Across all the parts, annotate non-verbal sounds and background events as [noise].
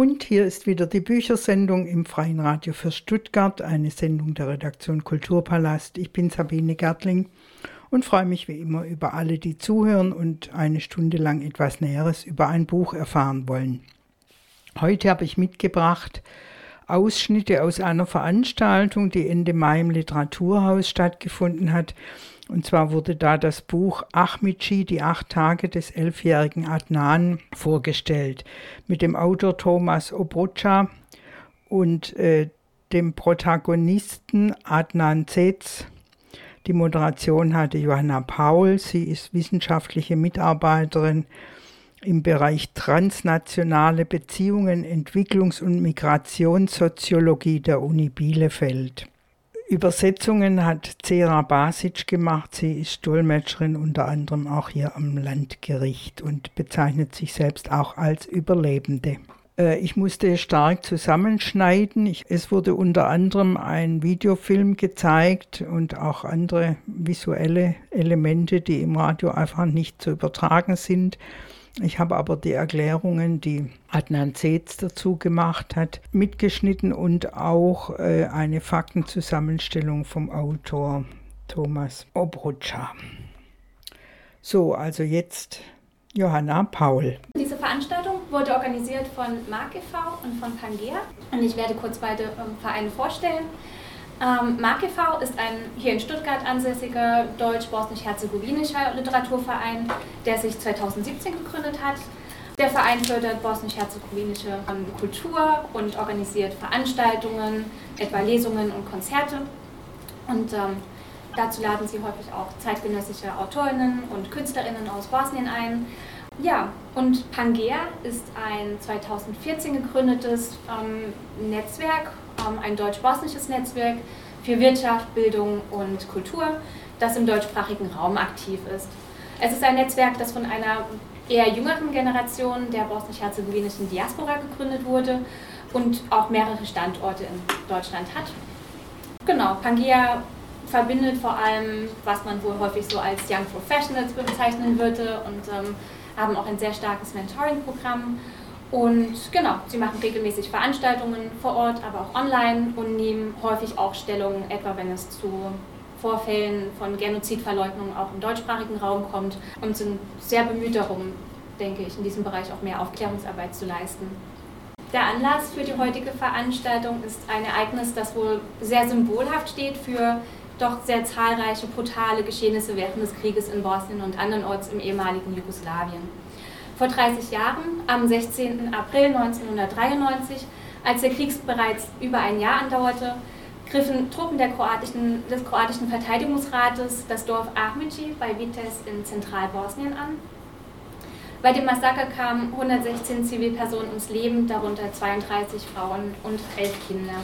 Und hier ist wieder die Büchersendung im Freien Radio für Stuttgart, eine Sendung der Redaktion Kulturpalast. Ich bin Sabine Gertling und freue mich wie immer über alle, die zuhören und eine Stunde lang etwas Näheres über ein Buch erfahren wollen. Heute habe ich mitgebracht Ausschnitte aus einer Veranstaltung, die Ende Mai im Literaturhaus stattgefunden hat. Und zwar wurde da das Buch Ahmidji, die acht Tage des elfjährigen Adnan, vorgestellt mit dem Autor Thomas Obrocha und äh, dem Protagonisten Adnan Zetz. Die Moderation hatte Johanna Paul. Sie ist wissenschaftliche Mitarbeiterin im Bereich transnationale Beziehungen, Entwicklungs- und Migrationssoziologie der Uni Bielefeld. Übersetzungen hat Zera Basic gemacht. Sie ist Dolmetscherin unter anderem auch hier am Landgericht und bezeichnet sich selbst auch als Überlebende. Äh, ich musste stark zusammenschneiden. Ich, es wurde unter anderem ein Videofilm gezeigt und auch andere visuelle Elemente, die im Radio einfach nicht zu übertragen sind. Ich habe aber die Erklärungen, die Adnan Zetz dazu gemacht hat, mitgeschnitten und auch äh, eine Faktenzusammenstellung vom Autor Thomas Obrutscha. So, also jetzt Johanna Paul. Diese Veranstaltung wurde organisiert von Mark e.V. und von Pangea und ich werde kurz beide ähm, Vereine vorstellen. Ähm, Mark e.V. ist ein hier in Stuttgart ansässiger deutsch-bosnisch-herzegowinischer Literaturverein, der sich 2017 gegründet hat. Der Verein fördert bosnisch-herzegowinische ähm, Kultur und organisiert Veranstaltungen, etwa Lesungen und Konzerte. Und ähm, dazu laden sie häufig auch zeitgenössische Autorinnen und Künstlerinnen aus Bosnien ein. Ja, und Pangea ist ein 2014 gegründetes ähm, Netzwerk ein deutsch-bosnisches Netzwerk für Wirtschaft, Bildung und Kultur, das im deutschsprachigen Raum aktiv ist. Es ist ein Netzwerk, das von einer eher jüngeren Generation der bosnisch-herzegowinischen Diaspora gegründet wurde und auch mehrere Standorte in Deutschland hat. Genau, Pangea verbindet vor allem, was man wohl häufig so als Young Professionals bezeichnen würde und ähm, haben auch ein sehr starkes Mentoring-Programm und genau, sie machen regelmäßig Veranstaltungen vor Ort, aber auch online und nehmen häufig auch Stellung, etwa wenn es zu Vorfällen von Genozidverleugnung auch im deutschsprachigen Raum kommt und sind sehr bemüht darum, denke ich, in diesem Bereich auch mehr Aufklärungsarbeit zu leisten. Der Anlass für die heutige Veranstaltung ist ein Ereignis, das wohl sehr symbolhaft steht für doch sehr zahlreiche brutale Geschehnisse während des Krieges in Bosnien und andernorts im ehemaligen Jugoslawien vor 30 Jahren, am 16. April 1993, als der Krieg bereits über ein Jahr andauerte, griffen Truppen kroatischen, des kroatischen Verteidigungsrates das Dorf Ahmici bei Vitez in Zentralbosnien an. Bei dem Massaker kamen 116 Zivilpersonen ums Leben, darunter 32 Frauen und 11 Kinder.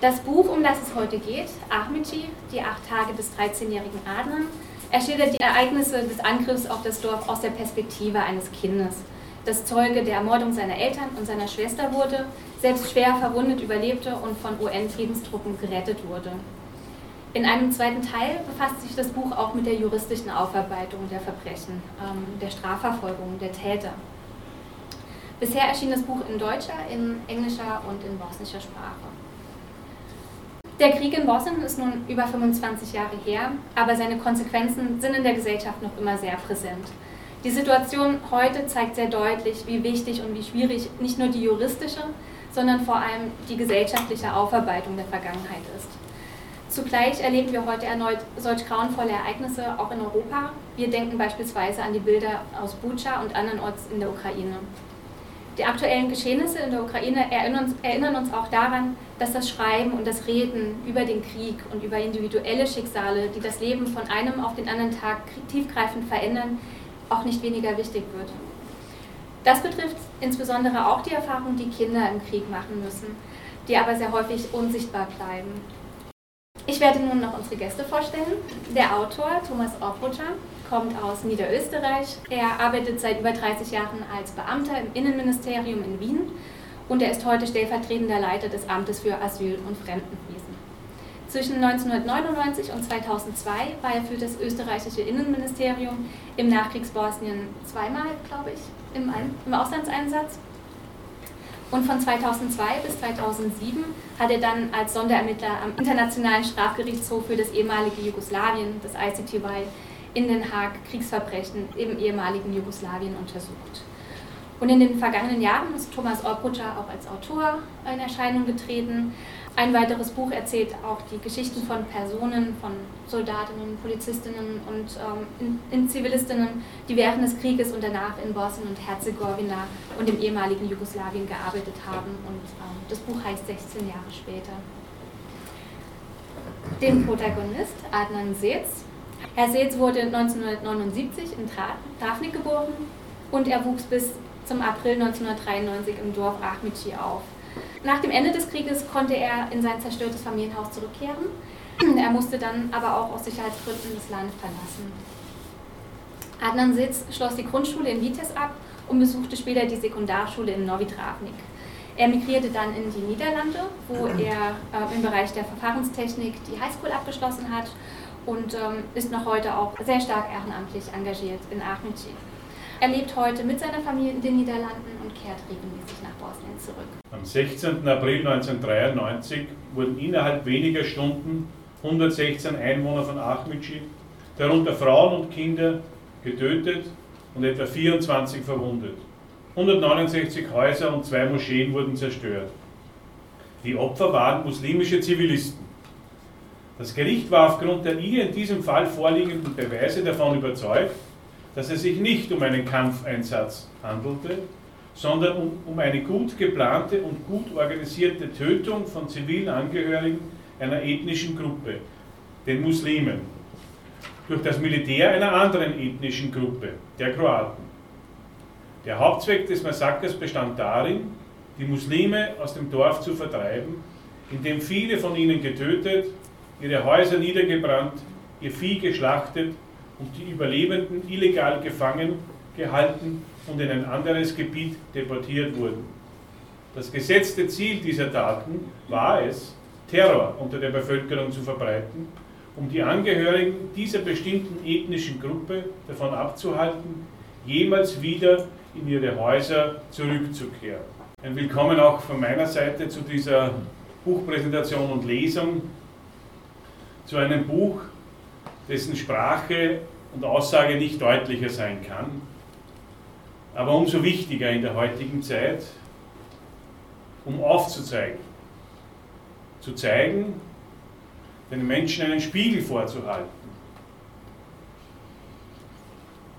Das Buch, um das es heute geht, Ahmici, die acht Tage des 13-jährigen Adnan, er schildert die Ereignisse des Angriffs auf das Dorf aus der Perspektive eines Kindes, das Zeuge der Ermordung seiner Eltern und seiner Schwester wurde, selbst schwer verwundet überlebte und von UN-Friedenstruppen gerettet wurde. In einem zweiten Teil befasst sich das Buch auch mit der juristischen Aufarbeitung der Verbrechen, ähm, der Strafverfolgung der Täter. Bisher erschien das Buch in deutscher, in englischer und in bosnischer Sprache. Der Krieg in Bosnien ist nun über 25 Jahre her, aber seine Konsequenzen sind in der Gesellschaft noch immer sehr präsent. Die Situation heute zeigt sehr deutlich, wie wichtig und wie schwierig nicht nur die juristische, sondern vor allem die gesellschaftliche Aufarbeitung der Vergangenheit ist. Zugleich erleben wir heute erneut solch grauenvolle Ereignisse auch in Europa. Wir denken beispielsweise an die Bilder aus Bucha und andernorts in der Ukraine. Die aktuellen Geschehnisse in der Ukraine erinnern uns, erinnern uns, auch daran, dass das Schreiben und das Reden über den Krieg und über individuelle Schicksale, die das Leben von einem auf den anderen Tag tiefgreifend verändern, auch nicht weniger wichtig wird. Das betrifft insbesondere auch die Erfahrungen, die Kinder im Krieg machen müssen, die aber sehr häufig unsichtbar bleiben. Ich werde nun noch unsere Gäste vorstellen. Der Autor Thomas Orfrutscher kommt aus Niederösterreich. Er arbeitet seit über 30 Jahren als Beamter im Innenministerium in Wien und er ist heute stellvertretender Leiter des Amtes für Asyl- und Fremdenwesen. Zwischen 1999 und 2002 war er für das österreichische Innenministerium im Nachkriegsbosnien zweimal, glaube ich, im Auslandseinsatz. Und von 2002 bis 2007 hat er dann als Sonderermittler am Internationalen Strafgerichtshof für das ehemalige Jugoslawien, das ICTY, in Den Haag Kriegsverbrechen im ehemaligen Jugoslawien untersucht. Und in den vergangenen Jahren ist Thomas Orbrutscher auch als Autor in Erscheinung getreten, ein weiteres Buch erzählt auch die Geschichten von Personen, von Soldatinnen, Polizistinnen und ähm, in, in Zivilistinnen, die während des Krieges und danach in Bosnien und Herzegowina und im ehemaligen Jugoslawien gearbeitet haben. Und ähm, das Buch heißt 16 Jahre später. Den Protagonist, Adnan Seetz. Herr Seetz wurde 1979 in Travnik geboren und er wuchs bis zum April 1993 im Dorf Achmici auf. Nach dem Ende des Krieges konnte er in sein zerstörtes Familienhaus zurückkehren. Er musste dann aber auch aus Sicherheitsgründen das Land verlassen. Adnan Sitz schloss die Grundschule in Vitesse ab und besuchte später die Sekundarschule in Novi Travnik. Er migrierte dann in die Niederlande, wo er äh, im Bereich der Verfahrenstechnik die Highschool abgeschlossen hat und ähm, ist noch heute auch sehr stark ehrenamtlich engagiert in Ahmedci. Er lebt heute mit seiner Familie in den Niederlanden und kehrt regelmäßig nach Bosnien zurück. Am 16. April 1993 wurden innerhalb weniger Stunden 116 Einwohner von Ahmici, darunter Frauen und Kinder, getötet und etwa 24 verwundet. 169 Häuser und zwei Moscheen wurden zerstört. Die Opfer waren muslimische Zivilisten. Das Gericht war aufgrund der hier in diesem Fall vorliegenden Beweise davon überzeugt, dass es sich nicht um einen Kampfeinsatz handelte, sondern um, um eine gut geplante und gut organisierte Tötung von zivilen Angehörigen einer ethnischen Gruppe, den Muslimen, durch das Militär einer anderen ethnischen Gruppe, der Kroaten. Der Hauptzweck des Massakers bestand darin, die Muslime aus dem Dorf zu vertreiben, indem viele von ihnen getötet, ihre Häuser niedergebrannt, ihr Vieh geschlachtet und die Überlebenden illegal gefangen gehalten und in ein anderes Gebiet deportiert wurden. Das gesetzte Ziel dieser Taten war es, Terror unter der Bevölkerung zu verbreiten, um die Angehörigen dieser bestimmten ethnischen Gruppe davon abzuhalten, jemals wieder in ihre Häuser zurückzukehren. Ein Willkommen auch von meiner Seite zu dieser Buchpräsentation und Lesung, zu einem Buch, dessen Sprache und Aussage nicht deutlicher sein kann, aber umso wichtiger in der heutigen Zeit, um aufzuzeigen, zu zeigen, den Menschen einen Spiegel vorzuhalten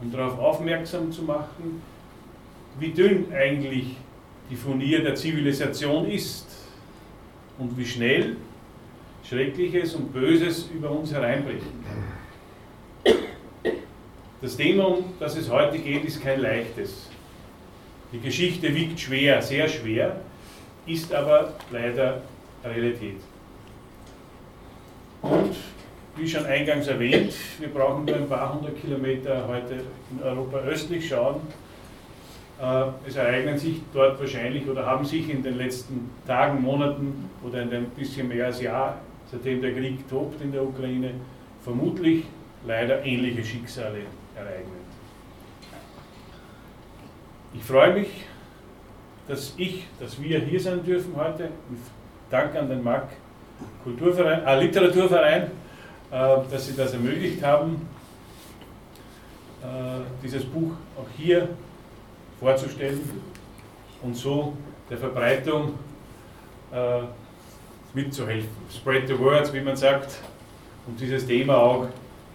und darauf aufmerksam zu machen, wie dünn eigentlich die Furnier der Zivilisation ist und wie schnell Schreckliches und Böses über uns hereinbricht. Das Thema, um das es heute geht, ist kein leichtes. Die Geschichte wiegt schwer, sehr schwer, ist aber leider Realität. Und wie schon eingangs erwähnt, wir brauchen nur ein paar hundert Kilometer heute in Europa östlich schauen. Äh, es ereignen sich dort wahrscheinlich oder haben sich in den letzten Tagen, Monaten oder in ein bisschen mehr als Jahr, seitdem der Krieg tobt in der Ukraine, vermutlich leider ähnliche Schicksale ereignet. Ich freue mich, dass ich, dass wir hier sein dürfen heute. Danke an den MAG Kulturverein, äh, Literaturverein, äh, dass Sie das ermöglicht haben, äh, dieses Buch auch hier vorzustellen und so der Verbreitung äh, mitzuhelfen. Spread the words, wie man sagt, und dieses Thema auch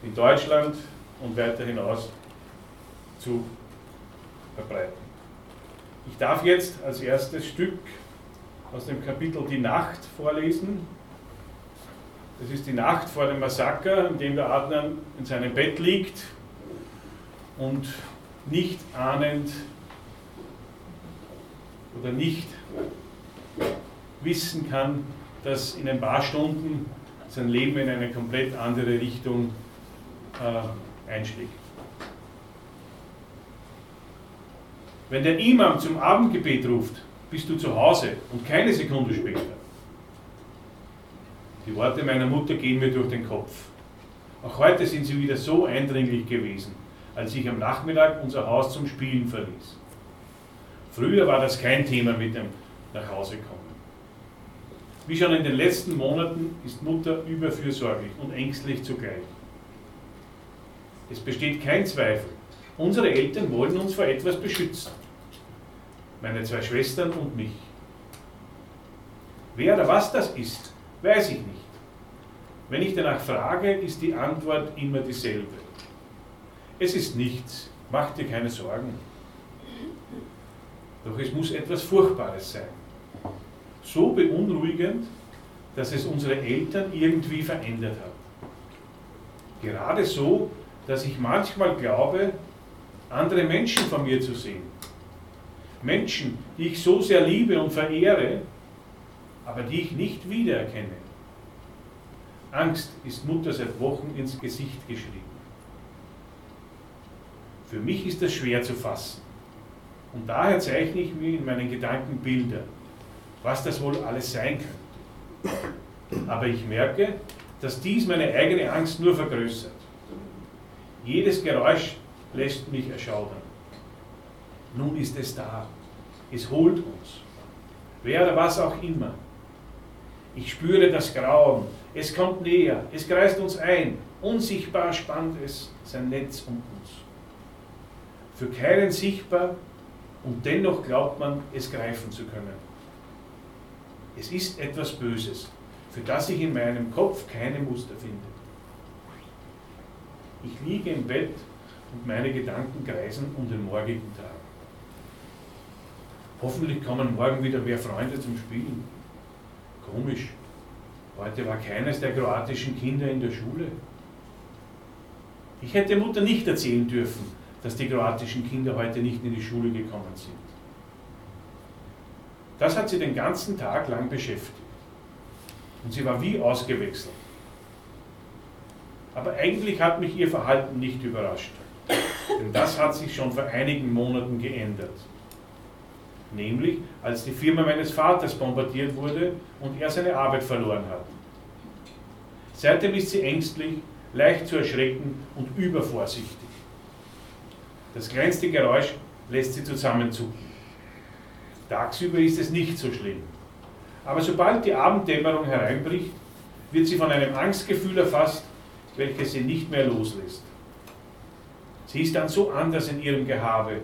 in Deutschland und weiter hinaus zu verbreiten. Ich darf jetzt als erstes Stück aus dem Kapitel Die Nacht vorlesen. Das ist die Nacht vor dem Massaker, in dem der Adnan in seinem Bett liegt und nicht ahnend oder nicht wissen kann, dass in ein paar Stunden sein Leben in eine komplett andere Richtung äh, einschlägt. Wenn der Imam zum Abendgebet ruft, bist du zu Hause und keine Sekunde später. Die Worte meiner Mutter gehen mir durch den Kopf. Auch heute sind sie wieder so eindringlich gewesen, als ich am Nachmittag unser Haus zum Spielen verließ. Früher war das kein Thema mit dem nach Hause kommen. Wie schon in den letzten Monaten ist Mutter überfürsorglich und ängstlich zugleich. Es besteht kein Zweifel, unsere Eltern wollen uns vor etwas beschützen. Meine zwei Schwestern und mich. Wer oder was das ist, weiß ich nicht. Wenn ich danach frage, ist die Antwort immer dieselbe. Es ist nichts, mach dir keine Sorgen. Doch es muss etwas Furchtbares sein. So beunruhigend, dass es unsere Eltern irgendwie verändert hat. Gerade so, dass ich manchmal glaube, andere Menschen von mir zu sehen. Menschen, die ich so sehr liebe und verehre, aber die ich nicht wiedererkenne. Angst ist Mutter seit Wochen ins Gesicht geschrieben. Für mich ist das schwer zu fassen. Und daher zeichne ich mir in meinen Gedanken Bilder, was das wohl alles sein könnte. Aber ich merke, dass dies meine eigene Angst nur vergrößert. Jedes Geräusch lässt mich erschaudern. Nun ist es da. Es holt uns. Wer oder was auch immer. Ich spüre das Grauen. Es kommt näher. Es kreist uns ein. Unsichtbar spannt es sein Netz um uns. Für keinen sichtbar und dennoch glaubt man, es greifen zu können. Es ist etwas Böses, für das ich in meinem Kopf keine Muster finde. Ich liege im Bett und meine Gedanken kreisen um den morgigen Tag. Hoffentlich kommen morgen wieder mehr Freunde zum Spielen. Komisch, heute war keines der kroatischen Kinder in der Schule. Ich hätte Mutter nicht erzählen dürfen, dass die kroatischen Kinder heute nicht in die Schule gekommen sind. Das hat sie den ganzen Tag lang beschäftigt. Und sie war wie ausgewechselt. Aber eigentlich hat mich ihr Verhalten nicht überrascht. Denn das hat sich schon vor einigen Monaten geändert. Nämlich, als die Firma meines Vaters bombardiert wurde und er seine Arbeit verloren hat. Seitdem ist sie ängstlich, leicht zu erschrecken und übervorsichtig. Das kleinste Geräusch lässt sie zusammenzucken. Tagsüber ist es nicht so schlimm. Aber sobald die Abenddämmerung hereinbricht, wird sie von einem Angstgefühl erfasst, welches sie nicht mehr loslässt. Sie ist dann so anders in ihrem Gehabe,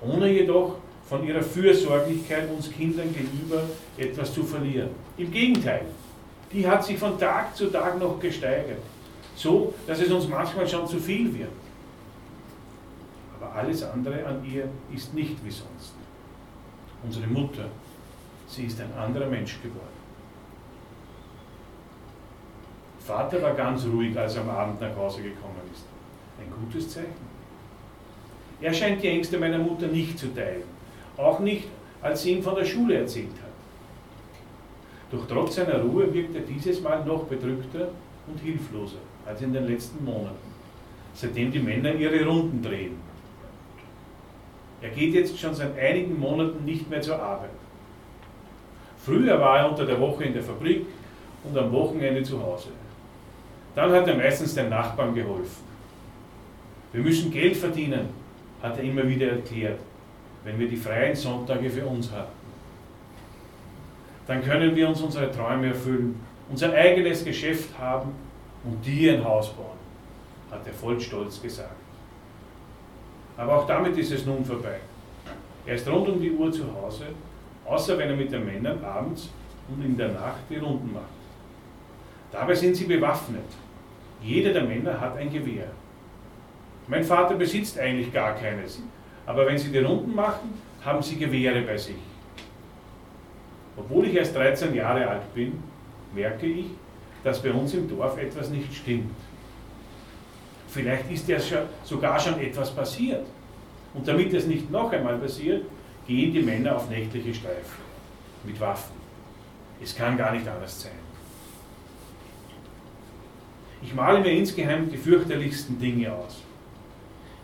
ohne jedoch von ihrer Fürsorglichkeit uns Kindern gegenüber etwas zu verlieren. Im Gegenteil, die hat sich von Tag zu Tag noch gesteigert, so dass es uns manchmal schon zu viel wird alles andere an ihr ist nicht wie sonst. Unsere Mutter, sie ist ein anderer Mensch geworden. Vater war ganz ruhig, als er am Abend nach Hause gekommen ist. Ein gutes Zeichen. Er scheint die Ängste meiner Mutter nicht zu teilen. Auch nicht, als sie ihm von der Schule erzählt hat. Doch trotz seiner Ruhe wirkt er dieses Mal noch bedrückter und hilfloser als in den letzten Monaten, seitdem die Männer ihre Runden drehen er geht jetzt schon seit einigen Monaten nicht mehr zur Arbeit. Früher war er unter der Woche in der Fabrik und am Wochenende zu Hause. Dann hat er meistens den Nachbarn geholfen. Wir müssen Geld verdienen, hat er immer wieder erklärt, wenn wir die freien Sonntage für uns hatten. Dann können wir uns unsere Träume erfüllen, unser eigenes Geschäft haben und dir ein Haus bauen, hat er voll Stolz gesagt. Aber auch damit ist es nun vorbei. Er ist rund um die Uhr zu Hause, außer wenn er mit den Männern abends und in der Nacht die Runden macht. Dabei sind sie bewaffnet. Jeder der Männer hat ein Gewehr. Mein Vater besitzt eigentlich gar keines, aber wenn sie die Runden machen, haben sie Gewehre bei sich. Obwohl ich erst 13 Jahre alt bin, merke ich, dass bei uns im Dorf etwas nicht stimmt. Vielleicht ist ja sogar schon etwas passiert. Und damit es nicht noch einmal passiert, gehen die Männer auf nächtliche Streifen mit Waffen. Es kann gar nicht anders sein. Ich male mir insgeheim die fürchterlichsten Dinge aus.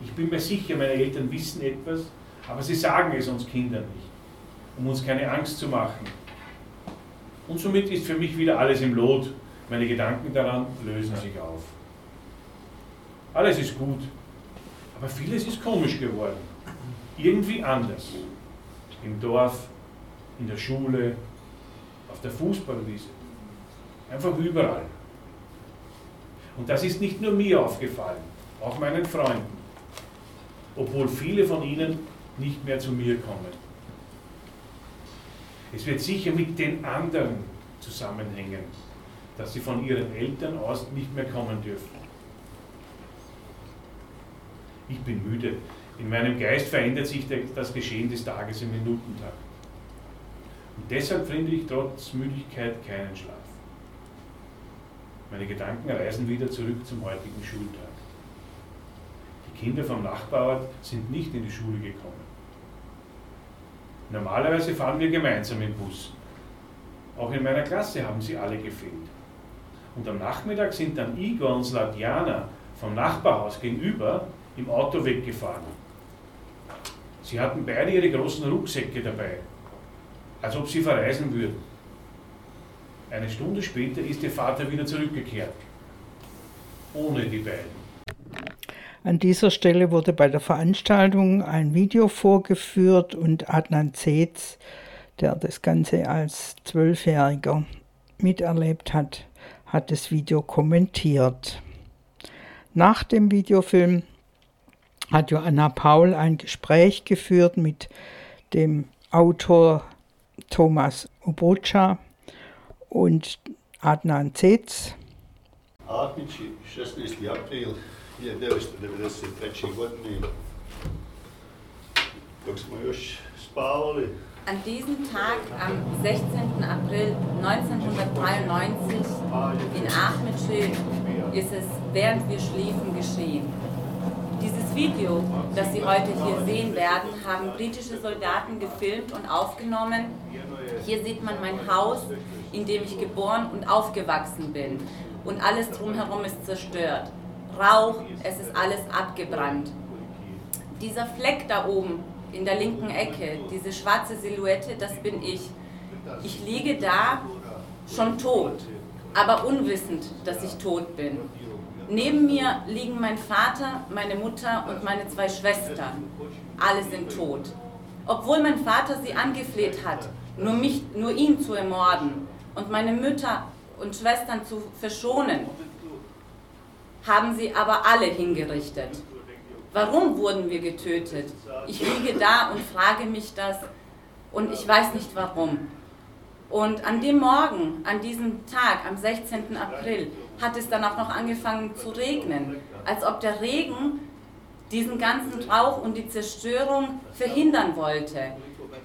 Ich bin mir sicher, meine Eltern wissen etwas, aber sie sagen es uns Kindern nicht, um uns keine Angst zu machen. Und somit ist für mich wieder alles im Lot. Meine Gedanken daran lösen sich auf. Alles ist gut. Aber vieles ist komisch geworden. Irgendwie anders. Im Dorf, in der Schule, auf der Fußballwiese, einfach überall. Und das ist nicht nur mir aufgefallen, auch meinen Freunden, obwohl viele von ihnen nicht mehr zu mir kommen. Es wird sicher mit den anderen zusammenhängen, dass sie von ihren Eltern aus nicht mehr kommen dürfen. Ich bin müde. In meinem Geist verändert sich das Geschehen des Tages im Minutentag. Und deshalb finde ich trotz Müdigkeit keinen Schlaf. Meine Gedanken reisen wieder zurück zum heutigen Schultag. Die Kinder vom Nachbarort sind nicht in die Schule gekommen. Normalerweise fahren wir gemeinsam im Bus. Auch in meiner Klasse haben sie alle gefehlt. Und am Nachmittag sind dann Igor und Sladjana vom Nachbarhaus gegenüber im Auto weggefahren. Sie hatten beide ihre großen Rucksäcke dabei, als ob sie verreisen würden. Eine Stunde später ist ihr Vater wieder zurückgekehrt, ohne die beiden. An dieser Stelle wurde bei der Veranstaltung ein Video vorgeführt und Adnan Zetz, der das Ganze als Zwölfjähriger miterlebt hat, hat das Video kommentiert. Nach dem Videofilm hat Joanna Paul ein Gespräch geführt mit dem Autor Thomas Obocha und Adnan Zetz. An diesem Tag, am 16. April 1993 in Ahmedschön, ist es, während wir schliefen, geschehen. Dieses Video, das Sie heute hier sehen werden, haben britische Soldaten gefilmt und aufgenommen. Hier sieht man mein Haus, in dem ich geboren und aufgewachsen bin. Und alles drumherum ist zerstört. Rauch, es ist alles abgebrannt. Dieser Fleck da oben in der linken Ecke, diese schwarze Silhouette, das bin ich. Ich liege da schon tot, aber unwissend, dass ich tot bin. Neben mir liegen mein Vater, meine Mutter und meine zwei Schwestern. Alle sind tot. Obwohl mein Vater sie angefleht hat, nur, mich, nur ihn zu ermorden und meine Mütter und Schwestern zu verschonen, haben sie aber alle hingerichtet. Warum wurden wir getötet? Ich liege da und frage mich das und ich weiß nicht warum. Und an dem Morgen, an diesem Tag, am 16. April, hat es dann auch noch angefangen zu regnen, als ob der Regen diesen ganzen Rauch und die Zerstörung verhindern wollte.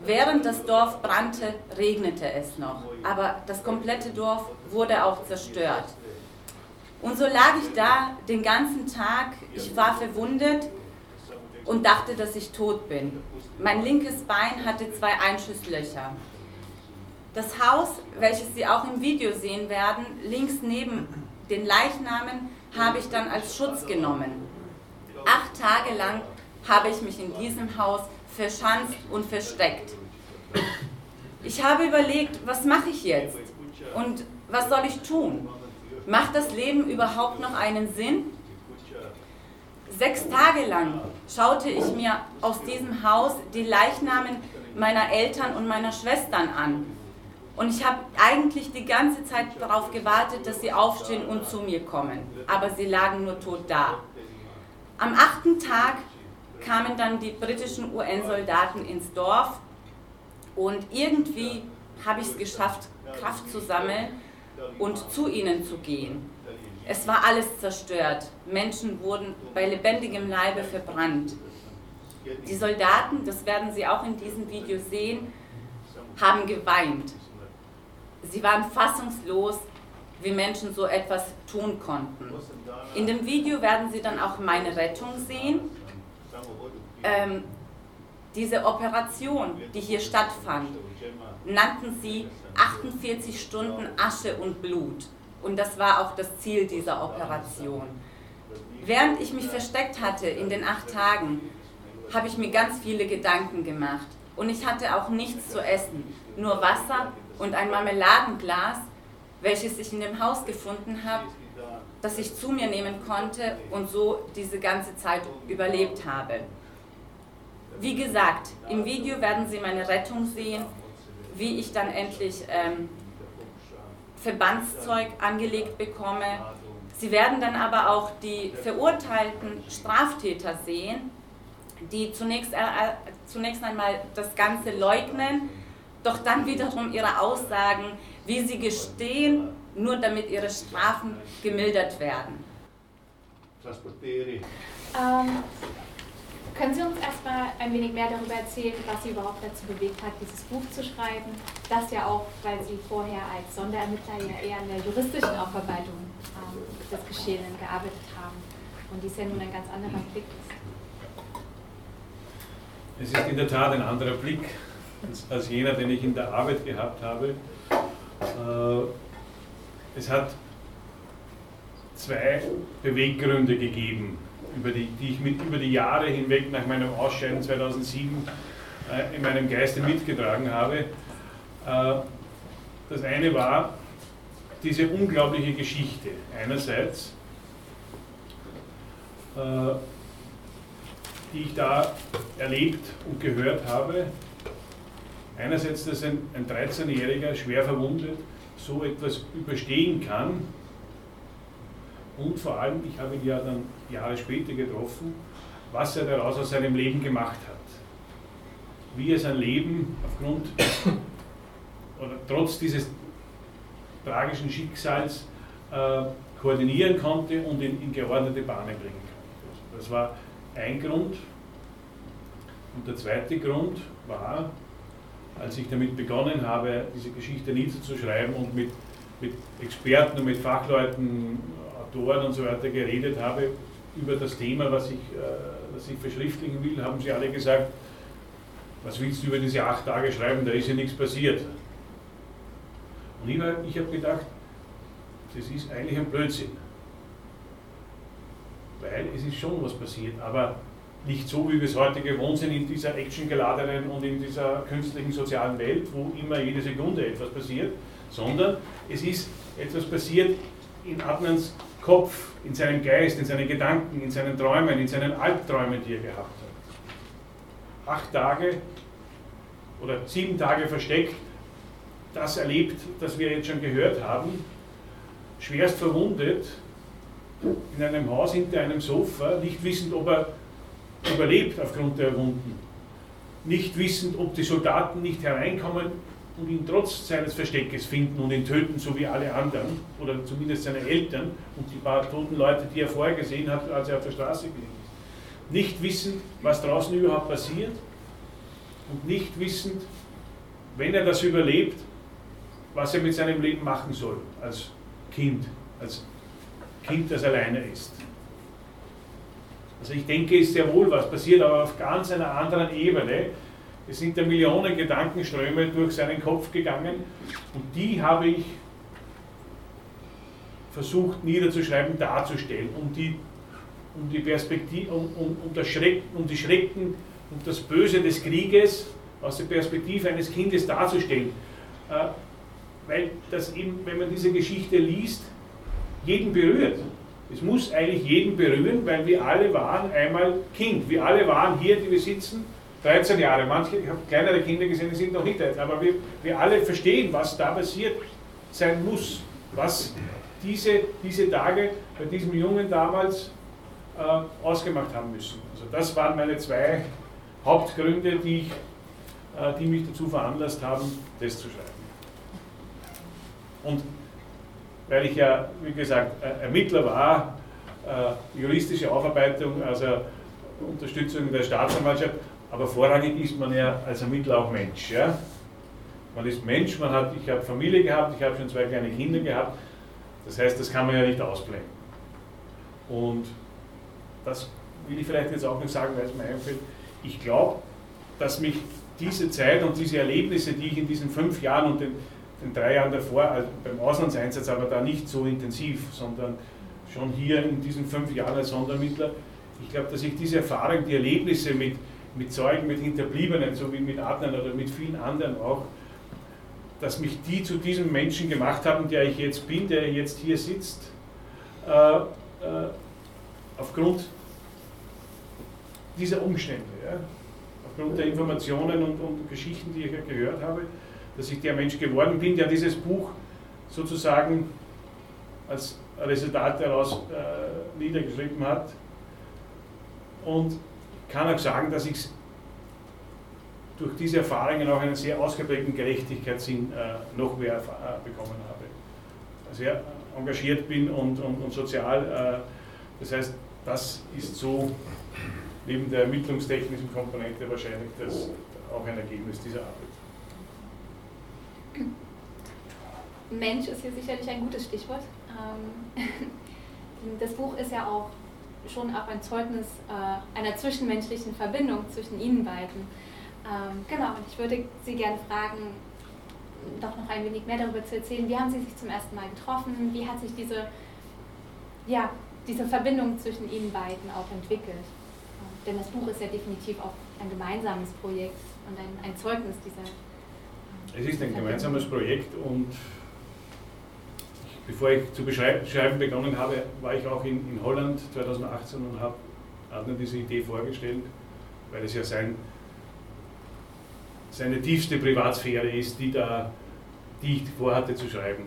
Während das Dorf brannte, regnete es noch, aber das komplette Dorf wurde auch zerstört. Und so lag ich da den ganzen Tag, ich war verwundet und dachte, dass ich tot bin. Mein linkes Bein hatte zwei Einschusslöcher. Das Haus, welches Sie auch im Video sehen werden, links neben den Leichnamen, habe ich dann als Schutz genommen. Acht Tage lang habe ich mich in diesem Haus verschanzt und versteckt. Ich habe überlegt, was mache ich jetzt und was soll ich tun? Macht das Leben überhaupt noch einen Sinn? Sechs Tage lang schaute ich mir aus diesem Haus die Leichnamen meiner Eltern und meiner Schwestern an. Und ich habe eigentlich die ganze Zeit darauf gewartet, dass sie aufstehen und zu mir kommen. Aber sie lagen nur tot da. Am achten Tag kamen dann die britischen UN-Soldaten ins Dorf und irgendwie habe ich es geschafft, Kraft zu sammeln und zu ihnen zu gehen. Es war alles zerstört. Menschen wurden bei lebendigem Leibe verbrannt. Die Soldaten, das werden Sie auch in diesem Video sehen, haben geweint. Sie waren fassungslos, wie Menschen so etwas tun konnten. In dem Video werden Sie dann auch meine Rettung sehen. Ähm, diese Operation, die hier stattfand, nannten sie 48 Stunden Asche und Blut. Und das war auch das Ziel dieser Operation. Während ich mich versteckt hatte in den acht Tagen, habe ich mir ganz viele Gedanken gemacht. Und ich hatte auch nichts zu essen, nur Wasser und ein Marmeladenglas, welches ich in dem Haus gefunden habe, das ich zu mir nehmen konnte und so diese ganze Zeit überlebt habe. Wie gesagt, im Video werden Sie meine Rettung sehen wie ich dann endlich ähm, Verbandszeug angelegt bekomme. Sie werden dann aber auch die verurteilten Straftäter sehen, die zunächst, äh, zunächst einmal das Ganze leugnen, doch dann wiederum ihre Aussagen, wie sie gestehen, nur damit ihre Strafen gemildert werden. Ähm, können Sie uns erstmal ein wenig mehr darüber erzählen, was Sie überhaupt dazu bewegt hat, dieses Buch zu schreiben? Das ja auch, weil Sie vorher als Sonderermittler ja eher in der juristischen Aufarbeitung ähm, des Geschehenen gearbeitet haben. Und dies ja nun ein ganz anderer Blick ist. Es ist in der Tat ein anderer Blick als, als jener, den ich in der Arbeit gehabt habe. Äh, es hat zwei Beweggründe gegeben, über die, die ich mit über die Jahre hinweg nach meinem Ausscheiden 2007 äh, in meinem Geiste mitgetragen habe. Äh, das eine war diese unglaubliche Geschichte einerseits, äh, die ich da erlebt und gehört habe. Einerseits, dass ein, ein 13-Jähriger schwer verwundet so etwas überstehen kann und vor allem, ich habe ihn ja dann Jahre später getroffen, was er daraus aus seinem Leben gemacht hat. Wie er sein Leben aufgrund [coughs] oder trotz dieses tragischen Schicksals äh, koordinieren konnte und in, in geordnete Bahnen bringen konnte. Das war ein Grund. Und der zweite Grund war, als ich damit begonnen habe, diese Geschichte niederzuschreiben und mit, mit Experten und mit Fachleuten Autoren und so weiter geredet habe über das Thema, was ich, äh, was ich verschriftlichen will, haben sie alle gesagt, was willst du über diese acht Tage schreiben, da ist ja nichts passiert. Und ich, ich habe gedacht, das ist eigentlich ein Blödsinn. Weil es ist schon was passiert, aber nicht so, wie wir es heute gewohnt sind, in dieser actiongeladenen und in dieser künstlichen sozialen Welt, wo immer jede Sekunde etwas passiert, sondern es ist etwas passiert in Adnans Kopf, in seinem Geist, in seinen Gedanken, in seinen Träumen, in seinen Albträumen, die er gehabt hat. Acht Tage oder sieben Tage versteckt, das erlebt, das wir jetzt schon gehört haben, schwerst verwundet, in einem Haus hinter einem Sofa, nicht wissend, ob er überlebt aufgrund der Wunden, nicht wissend, ob die Soldaten nicht hereinkommen und ihn trotz seines Versteckes finden und ihn töten, so wie alle anderen, oder zumindest seine Eltern und die paar toten Leute, die er vorher gesehen hat, als er auf der Straße gelegen ist. Nicht wissend, was draußen überhaupt passiert und nicht wissend, wenn er das überlebt, was er mit seinem Leben machen soll, als Kind, als Kind, das alleine ist. Also ich denke, ist sehr wohl was passiert, aber auf ganz einer anderen Ebene, es sind da Millionen Gedankenströme durch seinen Kopf gegangen und die habe ich versucht niederzuschreiben, darzustellen, um die, um die Perspektive, um, um, um, das Schreck, um die Schrecken und das Böse des Krieges aus der Perspektive eines Kindes darzustellen. Äh, weil das eben, wenn man diese Geschichte liest, jeden berührt. Es muss eigentlich jeden berühren, weil wir alle waren einmal Kind. Wir alle waren hier, die wir sitzen, 13 Jahre, manche, ich habe kleinere Kinder gesehen, die sind noch nicht 13, aber wir, wir alle verstehen, was da passiert sein muss, was diese, diese Tage bei diesem Jungen damals äh, ausgemacht haben müssen. Also das waren meine zwei Hauptgründe, die, ich, äh, die mich dazu veranlasst haben, das zu schreiben. Und weil ich ja, wie gesagt, Ermittler war, äh, juristische Aufarbeitung, also Unterstützung der Staatsanwaltschaft, aber vorrangig ist man ja als Ermittler auch Mensch. Ja? Man ist Mensch, man hat, ich habe Familie gehabt, ich habe schon zwei kleine Kinder gehabt. Das heißt, das kann man ja nicht ausblenden. Und das will ich vielleicht jetzt auch noch sagen, weil es mir einfällt. Ich glaube, dass mich diese Zeit und diese Erlebnisse, die ich in diesen fünf Jahren und den, den drei Jahren davor, also beim Auslandseinsatz, aber da nicht so intensiv, sondern schon hier in diesen fünf Jahren als Sondermittler, ich glaube, dass ich diese Erfahrung, die Erlebnisse mit, mit Zeugen, mit Hinterbliebenen, so wie mit Adnan oder mit vielen anderen auch, dass mich die zu diesem Menschen gemacht haben, der ich jetzt bin, der jetzt hier sitzt, äh, äh, aufgrund dieser Umstände, ja, aufgrund der Informationen und, und, Geschichten, die ich ja gehört habe, dass ich der Mensch geworden bin, der dieses Buch sozusagen als Resultat daraus äh, niedergeschrieben hat. Und kann auch sagen, dass ich durch diese Erfahrungen auch einen sehr ausgeprägten Gerechtigkeitssinn äh, noch mehr äh, bekommen habe. Sehr engagiert bin und, und, und sozial. Äh, das heißt, das ist so neben der ermittlungstechnischen Komponente wahrscheinlich das, auch ein Ergebnis dieser Arbeit. Mensch ist hier sicherlich ein gutes Stichwort. Ähm, [laughs] das Buch ist ja auch schon auch ein Zeugnis äh, einer zwischenmenschlichen Verbindung zwischen Ihnen beiden. Ähm, genau, und ich würde Sie gerne fragen, doch noch ein wenig mehr darüber zu erzählen. Wie haben Sie sich zum ersten Mal getroffen? Wie hat sich diese, ja, diese Verbindung zwischen Ihnen beiden auch entwickelt? Denn das Buch ist ja definitiv auch ein gemeinsames Projekt und ein, ein Zeugnis dieser. Es ist ein gemeinsames Projekt und bevor ich zu beschreiben begonnen habe, war ich auch in, in Holland 2018 und habe Adner diese Idee vorgestellt, weil es ja sein, seine tiefste Privatsphäre ist, die, da, die ich vorhatte zu schreiben.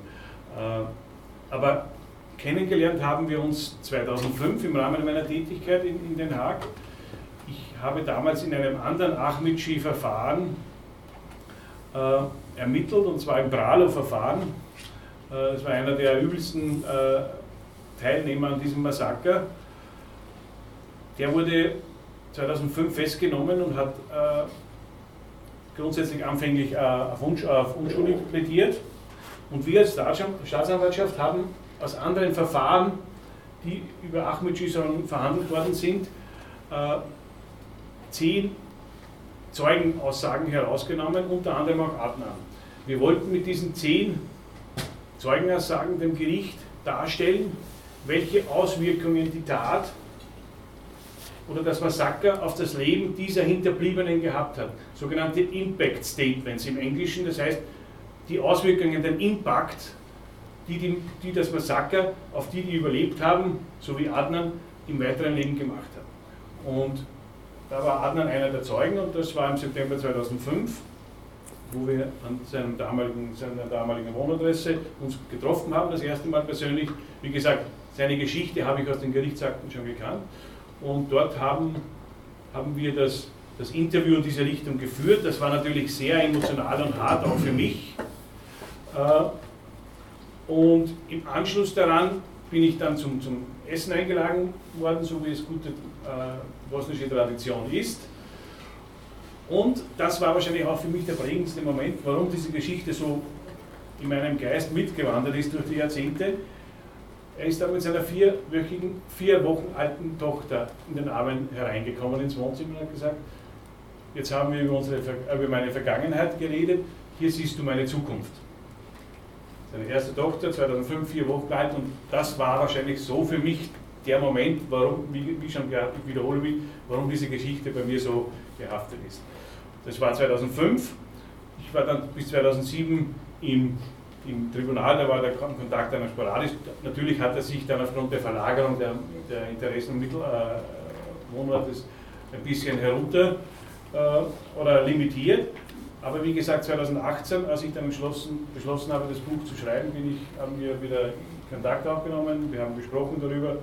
Äh, aber kennengelernt haben wir uns 2005 im Rahmen meiner Tätigkeit in, in Den Haag. Ich habe damals in einem anderen Ahmidschi-Verfahren äh, ermittelt, und zwar im Bralo-Verfahren äh, es war einer der übelsten äh, Teilnehmer an diesem Massaker. Der wurde 2005 festgenommen und hat äh, grundsätzlich anfänglich auf, unschuldig plädiert. Und wir als Staatsanwaltschaft haben aus anderen Verfahren, die über Ahmed Gisson verhandelt worden sind, zehn Zeugenaussagen herausgenommen, unter anderem auch Adnan. Wir wollten mit diesen zehn Zeugenaussagen dem Gericht darstellen, welche Auswirkungen die Tat oder das Massaker auf das Leben dieser Hinterbliebenen gehabt hat. Sogenannte Impact Statements im Englischen, das heißt die Auswirkungen, den Impact, die, die, die das Massaker auf die, die überlebt haben, so wie Adnan, im weiteren Leben gemacht hat. Und da war Adnan einer der Zeugen und das war im September 2005 wo wir an seinem damaligen, seiner damaligen Wohnadresse uns getroffen haben, das erste Mal persönlich. Wie gesagt, seine Geschichte habe ich aus den Gerichtsakten schon gekannt. Und dort haben, haben wir das, das Interview in diese Richtung geführt. Das war natürlich sehr emotional und hart, auch für mich. Äh, und im Anschluss daran bin ich dann zum, zum Essen eingeladen worden, so wie es gute äh, bosnische Tradition ist. Und das war wahrscheinlich auch für mich der prägendste Moment, warum diese Geschichte so in meinem Geist mitgewandert ist durch die Jahrzehnte. Er ist dann mit seiner vierwöchigen, vier Wochen alten Tochter in den Armen hereingekommen ins Wohnzimmer und hat gesagt, jetzt haben wir über, unsere, über meine Vergangenheit geredet, hier siehst du meine Zukunft. Seine erste Tochter, 2005, vier Wochen alt und das war wahrscheinlich so für mich der Moment, warum, wie, wie schon ich wiederhole mich, warum diese Geschichte bei mir so gehaftet ist. Das war 2005. Ich war dann bis 2007 im, im Tribunal, da war der Kontakt dann sporadisch. Natürlich hat er sich dann aufgrund der Verlagerung der, der Interessen und Mittelwohnortes äh, ein bisschen herunter äh, oder limitiert. Aber wie gesagt, 2018, als ich dann beschlossen, beschlossen habe, das Buch zu schreiben, bin ich, haben wir wieder Kontakt aufgenommen, wir haben gesprochen darüber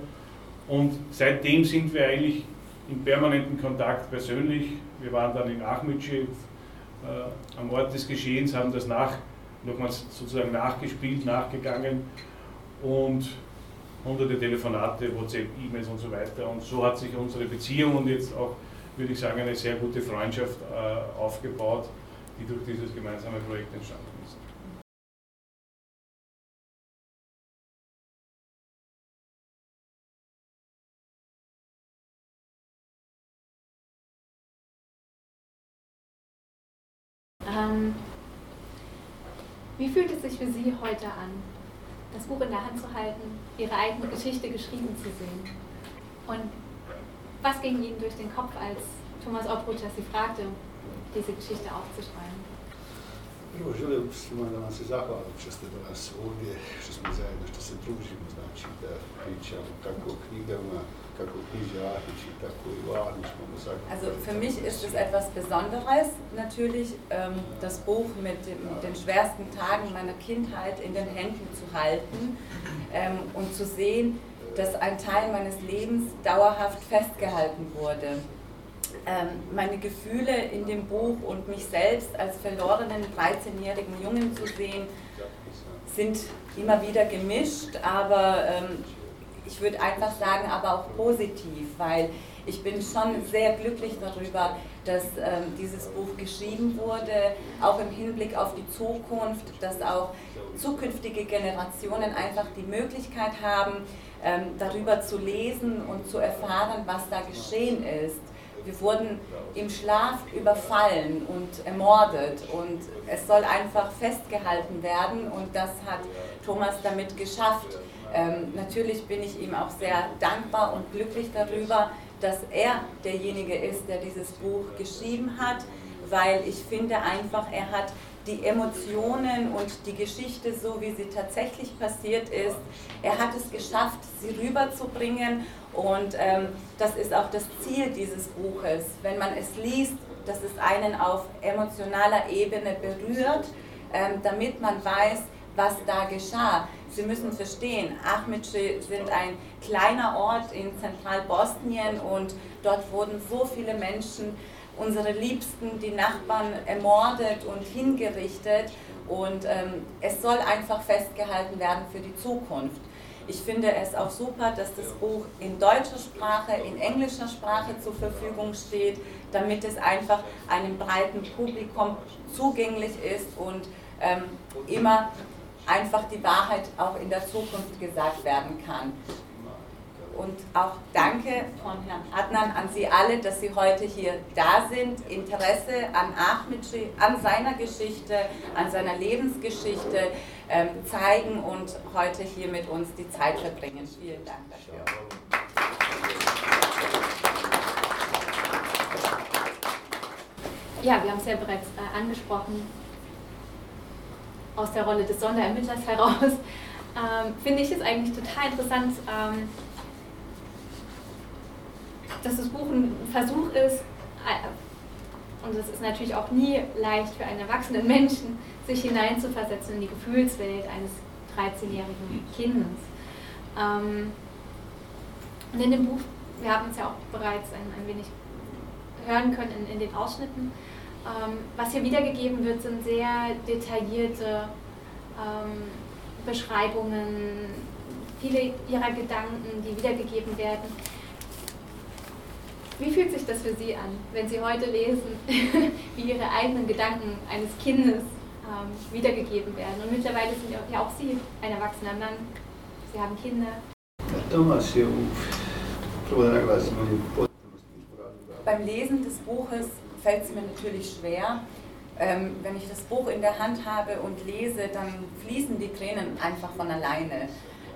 und seitdem sind wir eigentlich in permanenten Kontakt persönlich. Wir waren dann in Achmitschi äh, am Ort des Geschehens, haben das nach, nochmals sozusagen nachgespielt, nachgegangen und hunderte Telefonate, WhatsApp, E-Mails und so weiter. Und so hat sich unsere Beziehung und jetzt auch, würde ich sagen, eine sehr gute Freundschaft äh, aufgebaut, die durch dieses gemeinsame Projekt entstanden ist. Fühlt es sich für Sie heute an, das Buch in der Hand zu halten, Ihre eigene Geschichte geschrieben zu sehen? Und was ging Ihnen durch den Kopf, als Thomas Obrucher Sie fragte, diese Geschichte aufzuschreiben? Prvo želio sam da vam se zahvalim što ste danas ovdje, što smo zajedno, što se družimo, znači da pričamo kako o knjigama, kako o knjiži Ahić i tako i o Ahnić mogu Also für mich ist es etwas Besonderes, natürlich ähm, das Buch mit, dem, den schwersten Tagen meiner Kindheit in den Händen zu halten ähm, und zu sehen, dass ein Teil meines Lebens dauerhaft festgehalten wurde meine Gefühle in dem Buch und mich selbst als verlorenen 13-jährigen Jungen zu sehen, sind immer wieder gemischt, aber ähm, ich würde einfach sagen, aber auch positiv, weil ich bin schon sehr glücklich darüber, dass ähm, dieses Buch geschrieben wurde, auch im Hinblick auf die Zukunft, dass auch zukünftige Generationen einfach die Möglichkeit haben, ähm, darüber zu lesen und zu erfahren, was da geschehen ist. Wir wurden im Schlaf überfallen und ermordet und es soll einfach festgehalten werden und das hat Thomas damit geschafft. Ähm, natürlich bin ich ihm auch sehr dankbar und glücklich darüber, dass er derjenige ist, der dieses Buch geschrieben hat, weil ich finde einfach, er hat die Emotionen und die Geschichte, so wie sie tatsächlich passiert ist, er hat es geschafft, sie rüberzubringen und ähm, das ist auch das Ziel dieses Buches. Wenn man es liest, dass es einen auf emotionaler Ebene berührt, ähm, damit man weiß, was da geschah. Sie müssen verstehen, Ahmedce sind ein kleiner Ort in Zentralbosnien und dort wurden so viele Menschen, unsere Liebsten, die Nachbarn ermordet und hingerichtet und ähm, es soll einfach festgehalten werden für die Zukunft. Ich finde es auch super, dass das Buch in deutscher Sprache, in englischer Sprache zur Verfügung steht, damit es einfach einem breiten Publikum zugänglich ist und ähm, immer einfach die Wahrheit auch in der Zukunft gesagt werden kann. Und auch danke von Herrn Adnan an Sie alle, dass Sie heute hier da sind, Interesse an Ahmed, an seiner Geschichte, an seiner Lebensgeschichte ähm, zeigen und heute hier mit uns die Zeit verbringen. Vielen Dank dafür. Ja, wir haben es ja bereits äh, angesprochen, aus der Rolle des Sonderermittlers heraus, [laughs] ähm, finde ich es eigentlich total interessant, ähm, dass das Buch ein Versuch ist, äh, und das ist natürlich auch nie leicht für einen erwachsenen Menschen, sich hineinzuversetzen in die Gefühlswelt eines 13-jährigen Kindes. Ähm, und in dem Buch, wir haben es ja auch bereits ein, ein wenig hören können in, in den Ausschnitten, ähm, was hier wiedergegeben wird, sind sehr detaillierte ähm, Beschreibungen, viele ihrer Gedanken, die wiedergegeben werden. Wie fühlt sich das für Sie an, wenn Sie heute lesen, [laughs] wie Ihre eigenen Gedanken eines Kindes ähm, wiedergegeben werden. Und mittlerweile sind ja auch Sie ein erwachsener Mann, Sie haben Kinder. Beim Lesen des Buches fällt es mir natürlich schwer. Ähm, wenn ich das Buch in der Hand habe und lese, dann fließen die Tränen einfach von alleine.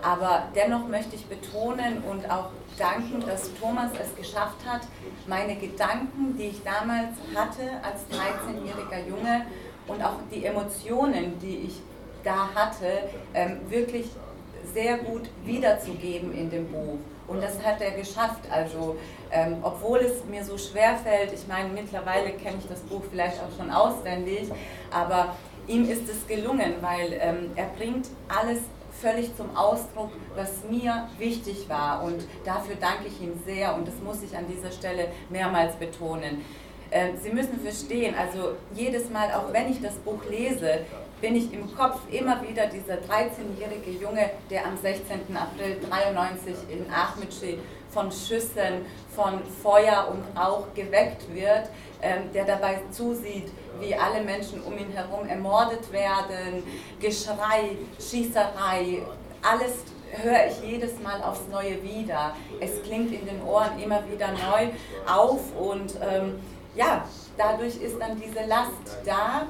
Aber dennoch möchte ich betonen und auch danken, dass Thomas es geschafft hat, meine Gedanken, die ich damals hatte als 13-jähriger Junge, und auch die Emotionen, die ich da hatte, ähm, wirklich sehr gut wiederzugeben in dem Buch. Und das hat er geschafft. Also, ähm, obwohl es mir so schwer fällt, ich meine, mittlerweile kenne ich das Buch vielleicht auch schon auswendig, aber ihm ist es gelungen, weil ähm, er bringt alles völlig zum Ausdruck, was mir wichtig war. Und dafür danke ich ihm sehr und das muss ich an dieser Stelle mehrmals betonen. Ähm, Sie müssen verstehen, also jedes Mal, auch wenn ich das Buch lese, bin ich im Kopf immer wieder dieser 13-jährige Junge, der am 16. April 93 in Ahmedscheh von Schüssen, von Feuer und Rauch geweckt wird, ähm, der dabei zusieht, wie alle Menschen um ihn herum ermordet werden, Geschrei, Schießerei, alles höre ich jedes Mal aufs Neue wieder. Es klingt in den Ohren immer wieder neu auf und ähm, ja, dadurch ist dann diese Last da,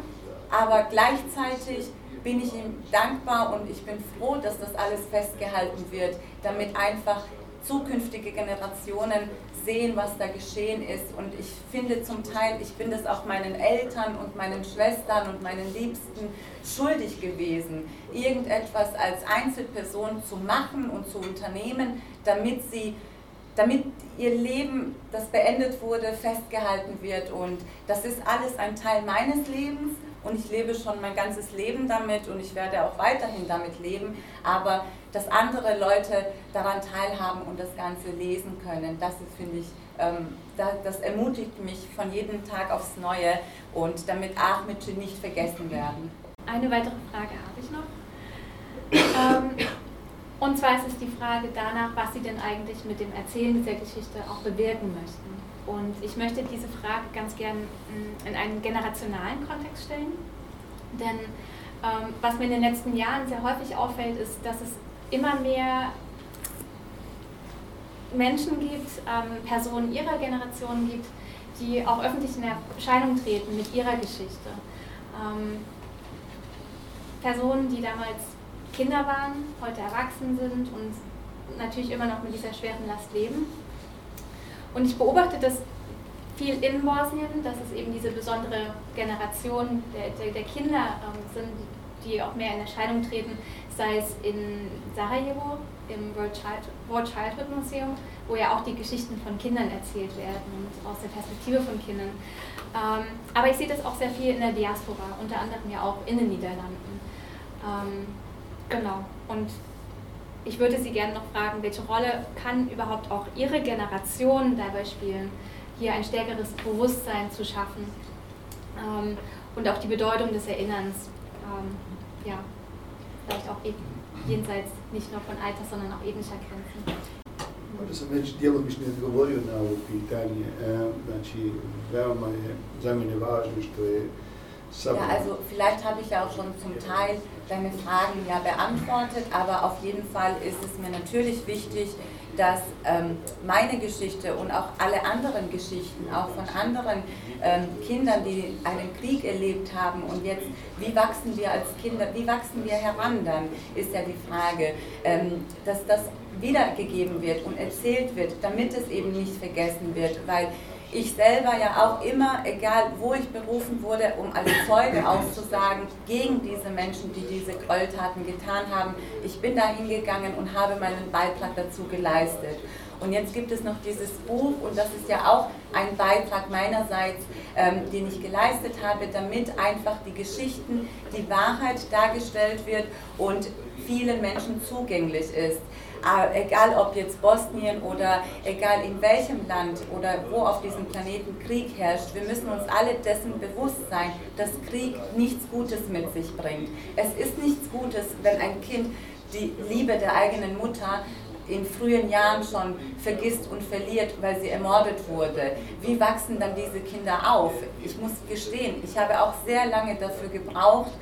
aber gleichzeitig bin ich ihm dankbar und ich bin froh, dass das alles festgehalten wird, damit einfach zukünftige Generationen sehen, was da geschehen ist. Und ich finde zum Teil, ich bin das auch meinen Eltern und meinen Schwestern und meinen Liebsten schuldig gewesen, irgendetwas als Einzelperson zu machen und zu unternehmen, damit sie damit ihr Leben, das beendet wurde, festgehalten wird. Und das ist alles ein Teil meines Lebens und ich lebe schon mein ganzes Leben damit und ich werde auch weiterhin damit leben. Aber dass andere Leute daran teilhaben und das Ganze lesen können, das finde ich, ähm, das, ermutigt mich von jedem Tag aufs Neue und damit Ahmedce nicht vergessen werden. Eine weitere Frage habe ich noch. Ähm, und zwar ist es die Frage danach, was Sie denn eigentlich mit dem Erzählen dieser Geschichte auch bewirken möchten. Und ich möchte diese Frage ganz gern mm, in einen generationalen Kontext stellen. Denn ähm, was mir in den letzten Jahren sehr häufig auffällt, ist, dass es immer mehr Menschen gibt, ähm, Personen ihrer Generation gibt, die auch öffentlich in Erscheinung treten mit ihrer Geschichte. Ähm, Personen, die damals Kinder waren, heute erwachsen sind und natürlich immer noch mit dieser schweren Last leben. Und ich beobachte das viel in Bosnien, dass es eben diese besondere Generation der, der, der Kinder ähm, sind, die auch mehr in Erscheinung treten, sei es in Sarajevo im World, Child, World Childhood Museum, wo ja auch die Geschichten von Kindern erzählt werden und aus der Perspektive von Kindern. Ähm, aber ich sehe das auch sehr viel in der Diaspora, unter anderem ja auch in den Niederlanden. Ähm, genau. Und ich würde Sie gerne noch fragen, welche Rolle kann überhaupt auch Ihre Generation dabei spielen, hier ein stärkeres Bewusstsein zu schaffen ähm, und auch die Bedeutung des Erinnerns, ähm, ja, vielleicht auch eben jenseits nicht nur von Alters, sondern auch ethnischer Grenzen. Možda sam već djelomično odgovorio na ovo pitanje. Znači, veoma je za mene važno što je Ja, also vielleicht habe ich ja auch schon zum Teil deine Fragen ja beantwortet, aber auf jeden Fall ist es mir natürlich wichtig, dass ähm, meine Geschichte und auch alle anderen Geschichten, auch von anderen ähm, Kindern, die einen Krieg erlebt haben und jetzt, wie wachsen wir als Kinder, wie wachsen wir heran, dann ist ja die Frage, ähm, dass das wiedergegeben wird und erzählt wird, damit es eben nicht vergessen wird, weil ich selber ja auch immer, egal wo ich berufen wurde, um als Zeuge auszusagen gegen diese Menschen, die diese Gräueltaten getan haben, ich bin da hingegangen und habe meinen Beitrag dazu geleistet. Und jetzt gibt es noch dieses Buch und das ist ja auch ein Beitrag meinerseits, ähm, den ich geleistet habe, damit einfach die Geschichten, die Wahrheit dargestellt wird und vielen Menschen zugänglich ist. Äh, egal ob jetzt Bosnien oder egal in welchem Land oder wo auf diesem Planeten Krieg herrscht, wir müssen uns alle dessen bewusst sein, dass Krieg nichts Gutes mit sich bringt. Es ist nichts Gutes, wenn ein Kind die Liebe der eigenen Mutter in frühen Jahren schon vergisst und verliert, weil sie ermordet wurde. Wie wachsen dann diese Kinder auf? Ich muss gestehen, ich habe auch sehr lange dafür gebraucht,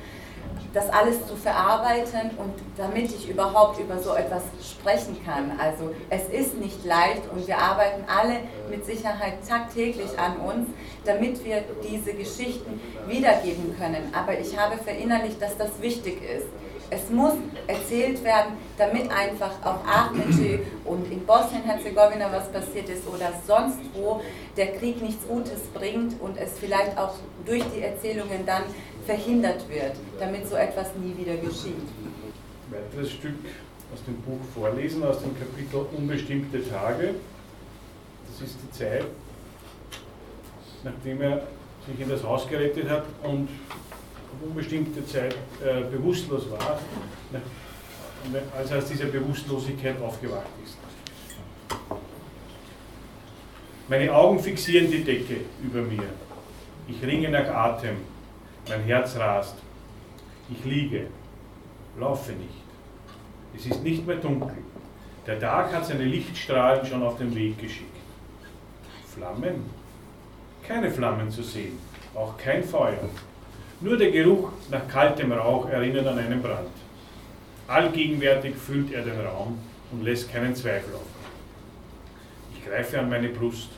das alles zu verarbeiten und damit ich überhaupt über so etwas sprechen kann. Also es ist nicht leicht und wir arbeiten alle mit Sicherheit tagtäglich an uns, damit wir diese Geschichten wiedergeben können. Aber ich habe verinnerlicht, dass das wichtig ist. Es muss erzählt werden, damit einfach auch Ahmedci und in Bosnien-Herzegowina was passiert ist oder sonst wo der Krieg nichts Gutes bringt und es vielleicht auch durch die Erzählungen dann verhindert wird, damit so etwas nie wieder geschieht. Ein weiteres Stück aus dem Buch vorlesen, aus dem Kapitel Unbestimmte Tage. Das ist die Zeit, nachdem er sich in das Haus gerettet hat und unbestimmte Zeit äh, bewusstlos war, als er aus dieser Bewusstlosigkeit aufgewacht ist. Meine Augen fixieren die Decke über mir. Ich ringe nach Atem. Mein Herz rast. Ich liege, laufe nicht. Es ist nicht mehr dunkel. Der Tag hat seine Lichtstrahlen schon auf den Weg geschickt. Flammen? Keine Flammen zu sehen, auch kein Feuer. Nur der Geruch nach kaltem Rauch erinnert an einen Brand. Allgegenwärtig füllt er den Raum und lässt keinen Zweifel auf. Ich greife an meine Brust.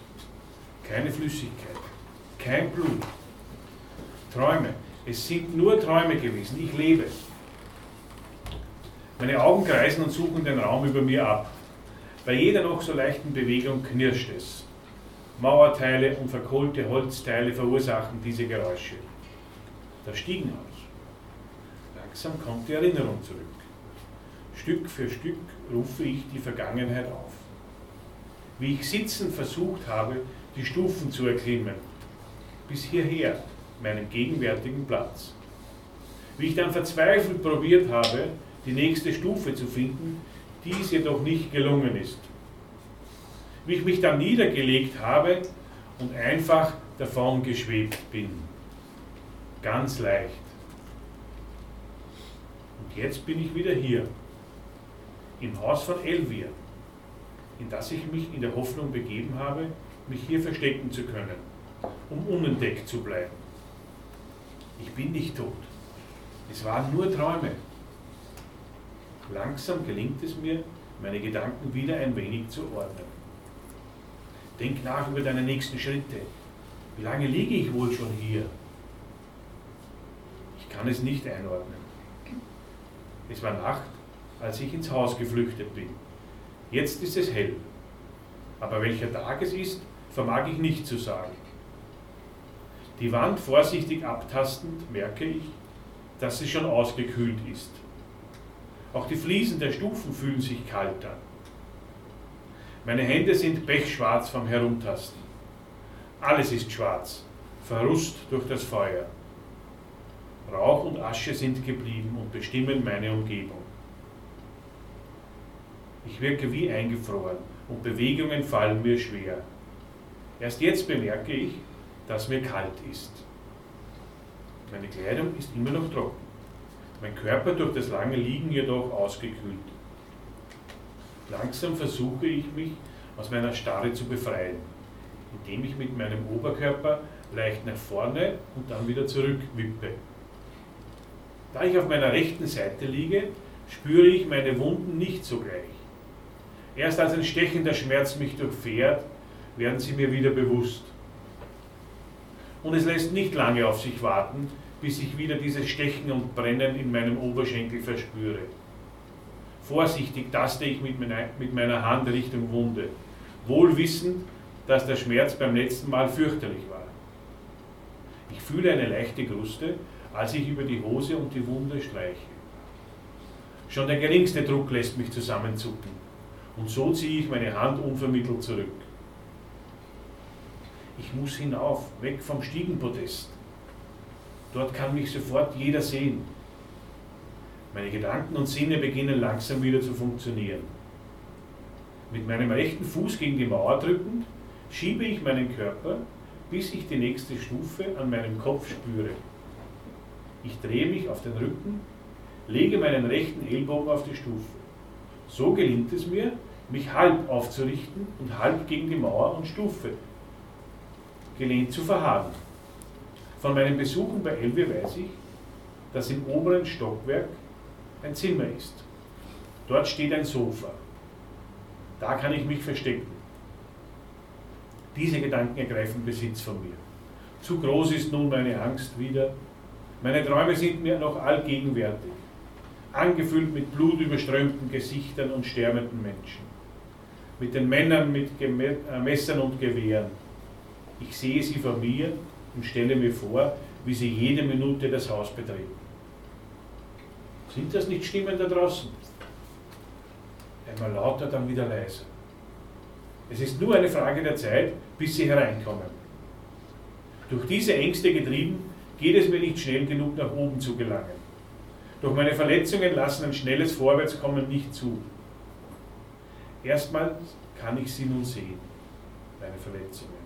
Keine Flüssigkeit, kein Blut. Träume. Es sind nur Träume gewesen. Ich lebe. Meine Augen kreisen und suchen den Raum über mir ab. Bei jeder noch so leichten Bewegung knirscht es. Mauerteile und verkohlte Holzteile verursachen diese Geräusche. Das Stiegenhaus. Langsam kommt die Erinnerung zurück. Stück für Stück rufe ich die Vergangenheit auf. Wie ich sitzend versucht habe, die Stufen zu erklimmen, bis hierher, meinen gegenwärtigen Platz. Wie ich dann verzweifelt probiert habe, die nächste Stufe zu finden, dies jedoch nicht gelungen ist. Wie ich mich dann niedergelegt habe und einfach davon geschwebt bin. Ganz leicht. Und jetzt bin ich wieder hier, im Haus von Elvia, in das ich mich in der Hoffnung begeben habe, mich hier verstecken zu können, um unentdeckt zu bleiben. Ich bin nicht tot. Es waren nur Träume. Langsam gelingt es mir, meine Gedanken wieder ein wenig zu ordnen. Denk nach über deine nächsten Schritte. Wie lange liege ich wohl schon hier? Kann es nicht einordnen. Es war Nacht, als ich ins Haus geflüchtet bin. Jetzt ist es hell. Aber welcher Tag es ist, vermag ich nicht zu sagen. Die Wand vorsichtig abtastend merke ich, dass sie schon ausgekühlt ist. Auch die Fliesen der Stufen fühlen sich kalt an. Meine Hände sind pechschwarz vom Herumtasten. Alles ist schwarz, verrust durch das Feuer. Rauch und Asche sind geblieben und bestimmen meine Umgebung. Ich wirke wie eingefroren und Bewegungen fallen mir schwer. Erst jetzt bemerke ich, dass mir kalt ist. Meine Kleidung ist immer noch trocken, mein Körper durch das lange Liegen jedoch ausgekühlt. Langsam versuche ich mich aus meiner Starre zu befreien, indem ich mit meinem Oberkörper leicht nach vorne und dann wieder zurück wippe. Da ich auf meiner rechten Seite liege, spüre ich meine Wunden nicht sogleich. Erst als ein stechender Schmerz mich durchfährt, werden sie mir wieder bewusst. Und es lässt nicht lange auf sich warten, bis ich wieder dieses Stechen und Brennen in meinem Oberschenkel verspüre. Vorsichtig taste ich mit meiner, Hand Richtung Wunde, wohl wissend, dass der Schmerz beim letzten Mal fürchterlich war. Ich fühle eine leichte Kruste, als ich über die Hose und die Wunde streiche. Schon der geringste Druck lässt mich zusammenzucken, und so ziehe ich meine Hand unvermittelt zurück. Ich muss hinauf, weg vom Stiegenpodest. Dort kann mich sofort jeder sehen. Meine Gedanken und Sinne beginnen langsam wieder zu funktionieren. Mit meinem rechten Fuß gegen die Mauer drückend, schiebe ich meinen Körper, bis ich die nächste Stufe an meinem Kopf spüre. Ich drehe mich auf den Rücken, lege meinen rechten Ellbogen auf die Stufe. So gelingt es mir, mich halb aufzurichten und halb gegen die Mauer und Stufe gelehnt zu verharren. Von meinen Besuchen bei Elbe weiß ich, dass im oberen Stockwerk ein Zimmer ist. Dort steht ein Sofa. Da kann ich mich verstecken. Diese Gedanken ergreifen Besitz von mir. Zu groß ist nun meine Angst wieder. Meine Träume sind mir noch allgegenwärtig, angefüllt mit blutüberströmten Gesichtern und sterbenden Menschen. Mit den Männern mit äh, Messern und Gewehren, ich sehe sie vor mir und stelle mir vor, wie sie jede Minute das Haus betreten. Sind das nicht Stimmen da draußen? Einmal lauter, dann wieder leiser. Es ist nur eine Frage der Zeit, bis sie hereinkommen. Durch diese Ängste getrieben, geht es mir nicht schnell genug nach oben zu gelangen. Doch meine Verletzungen lassen ein schnelles Vorwärtskommen nicht zu. Erstmals kann ich sie nun sehen, meine Verletzungen.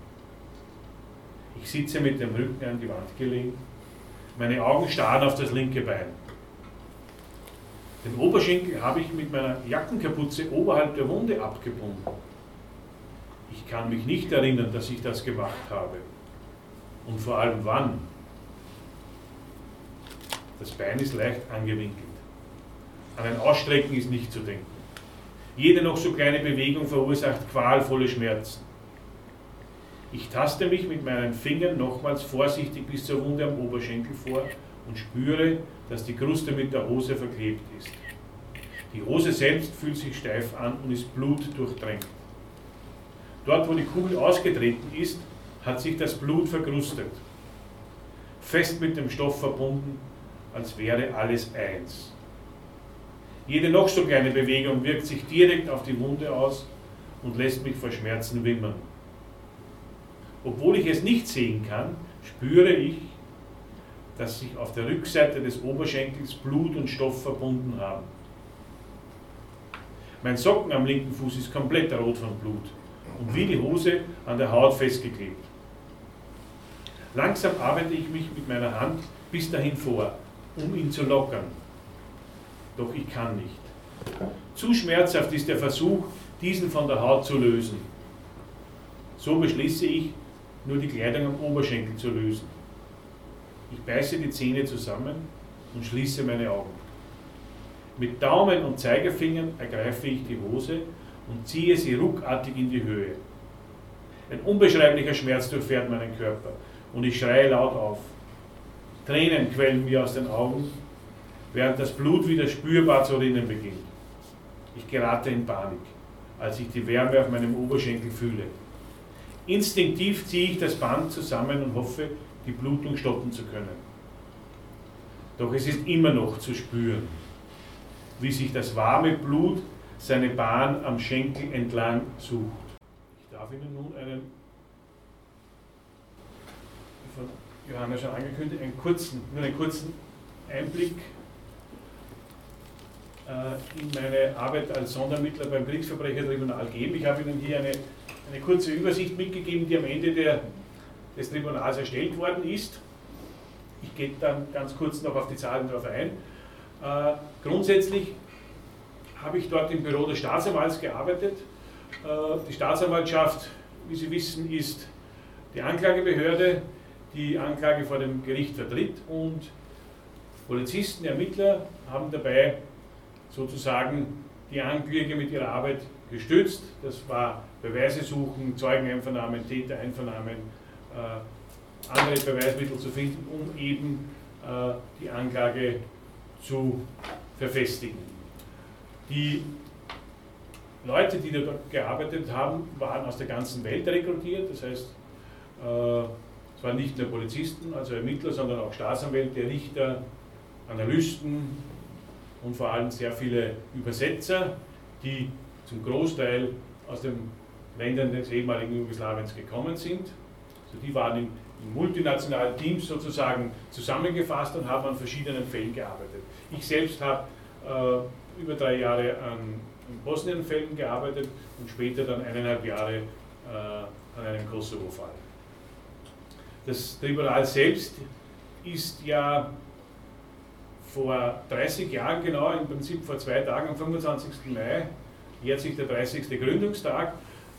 Ich sitze mit dem Rücken an die Wand gelehnt. Meine Augen starren auf das linke Bein. Den Oberschenkel habe ich mit meiner Jackenkapuze oberhalb der Wunde abgebunden. Ich kann mich nicht erinnern, dass ich das gemacht habe. Und vor allem wann. Das Bein ist leicht angewinkelt. An ein Ausstrecken ist nicht zu denken. Jede noch so kleine Bewegung verursacht qualvolle Schmerzen. Ich taste mich mit meinen Fingern nochmals vorsichtig bis zur Wunde am Oberschenkel vor und spüre, dass die Kruste mit der Hose verklebt ist. Die Hose selbst fühlt sich steif an und ist blutdurchtränkt. Dort, wo die Kugel ausgetreten ist, hat sich das Blut verkrustet, fest mit dem Stoff verbunden, als wäre alles eins. Jede noch so kleine Bewegung wirkt sich direkt auf die Wunde aus und lässt mich vor Schmerzen wimmern. Obwohl ich es nicht sehen kann, spüre ich, dass sich auf der Rückseite des Oberschenkels Blut und Stoff verbunden haben. Mein Socken am linken Fuß ist komplett rot von Blut und wie die Hose an der Haut festgeklebt. Langsam arbeite ich mich mit meiner Hand bis dahin vor, um ihn zu lockern. Doch ich kann nicht. Zu schmerzhaft ist der Versuch, diesen von der Haut zu lösen. So beschließe ich, nur die Kleidung am Oberschenkel zu lösen. Ich beiße die Zähne zusammen und schließe meine Augen. Mit Daumen und Zeigefingern ergreife ich die Hose und ziehe sie ruckartig in die Höhe. Ein unbeschreiblicher Schmerz durchfährt meinen Körper und ich schreie laut auf. Tränen quellen mir aus den Augen, während das Blut wieder spürbar zu rinnen beginnt. Ich gerate in Panik, als ich die Wärme auf meinem Oberschenkel fühle. Instinktiv ziehe ich das Band zusammen und hoffe, die Blutung stoppen zu können. Doch es ist immer noch zu spüren, wie sich das warme Blut seine Bahn am Schenkel entlang sucht. Ich darf Ihnen nun einen, wie von Johanna schon angekündigt, einen kurzen, nur einen kurzen Einblick äh, in meine Arbeit als Sondermittler beim Kriegsverbrechertribunal geben. Ich habe Ihnen hier eine eine kurze Übersicht mitgegeben, die am Ende der, des Tribunals erstellt worden ist. Ich gehe dann ganz kurz noch auf die Zahlen darauf ein. Äh, grundsätzlich habe ich dort im Büro des Staatsanwalts gearbeitet. Äh, die Staatsanwaltschaft, wie Sie wissen, ist die Anklagebehörde, die Anklage vor dem Gericht vertritt und Polizisten, Ermittler haben dabei sozusagen die Ankläger mit ihrer Arbeit gestützt. Das war Beweise suchen, Zeugeneinvernahmen, Tätereinvernahmen, äh, andere Beweismittel zu finden, um eben äh, die Anklage zu verfestigen. Die Leute, die dort gearbeitet haben, waren aus der ganzen Welt rekrutiert, das heißt, äh, es waren nicht nur Polizisten, also Ermittler, sondern auch Staatsanwälte, Richter, Analysten und vor allem sehr viele Übersetzer, die zum Großteil aus den Ländern des ehemaligen Jugoslawiens gekommen sind. Also die waren in, in, multinationalen Teams sozusagen zusammengefasst und haben an verschiedenen Fällen gearbeitet. Ich selbst habe äh, über drei Jahre an, Bosnien-Fällen gearbeitet und später dann eineinhalb Jahre äh, an einem Kosovo-Fall. Das Tribunal selbst ist ja vor 30 Jahren genau, im Prinzip vor zwei Tagen, am 25. Mai, jährt sich der 30. Gründungstag,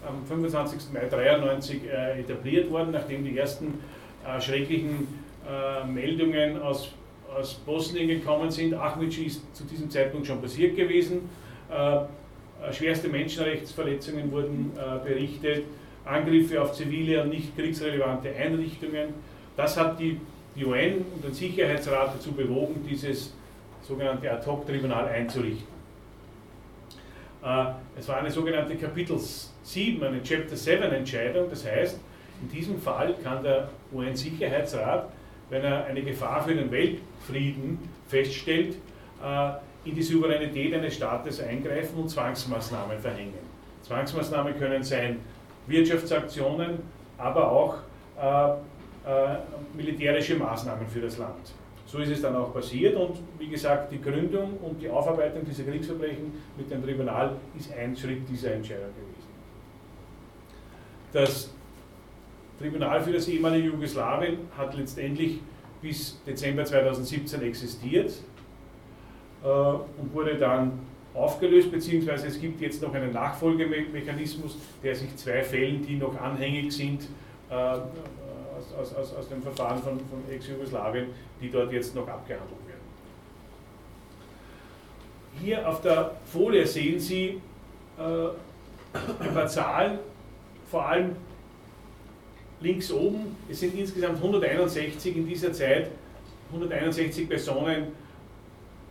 am 25. Mai 1993 äh, etabliert worden, nachdem die ersten äh, schrecklichen äh, Meldungen aus, aus Bosnien gekommen sind. Ahmici ist zu diesem Zeitpunkt schon passiert gewesen. Äh, äh, schwerste Menschenrechtsverletzungen wurden äh, berichtet, Angriffe auf zivile und nicht kriegsrelevante Einrichtungen. Das hat die, die UN und den Sicherheitsrat dazu bewogen, dieses sogenannte Ad-Hoc-Tribunal einzurichten. Es war eine sogenannte Kapitel 7, eine Chapter 7 Entscheidung. Das heißt, in diesem Fall kann der UN-Sicherheitsrat, wenn er eine Gefahr für den Weltfrieden feststellt, äh, in die Souveränität eines Staates eingreifen und Zwangsmaßnahmen verhängen. Zwangsmaßnahmen können sein Wirtschaftsaktionen, aber auch äh, äh, militärische Maßnahmen für das Land. So ist es dann auch passiert und wie gesagt, die Gründung und die Aufarbeitung dieser Kriegsverbrechen mit dem Tribunal ist ein Schritt dieser Entscheidung gewesen. Das Tribunal für das ehemalige Jugoslawien hat letztendlich bis Dezember 2017 existiert äh, und wurde dann aufgelöst, beziehungsweise es gibt jetzt noch einen Nachfolgemechanismus, der sich zwei Fällen, die noch anhängig sind, äh, aus, aus, aus dem Verfahren von, von Ex-Jugoslawien, die dort jetzt noch abgehandelt werden. Hier auf der Folie sehen Sie äh, ein paar Zahlen, vor allem links oben. Es sind insgesamt 161 in dieser Zeit, 161 Personen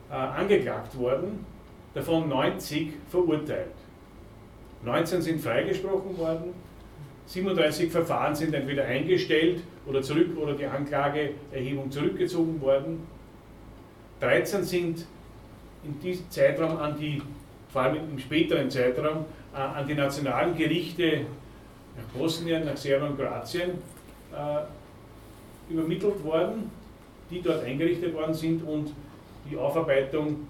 äh, angeklagt worden. Davon 90 verurteilt. 19 sind freigesprochen worden, 37 Verfahren sind entweder eingestellt oder zurück oder die Anklageerhebung zurückgezogen worden. 13 sind in diesem Zeitraum an die, vor allem im späteren Zeitraum, äh, an die nationalen Gerichte nach Bosnien, nach Serbien und Kroatien äh, übermittelt worden, die dort eingerichtet worden sind und die Aufarbeitung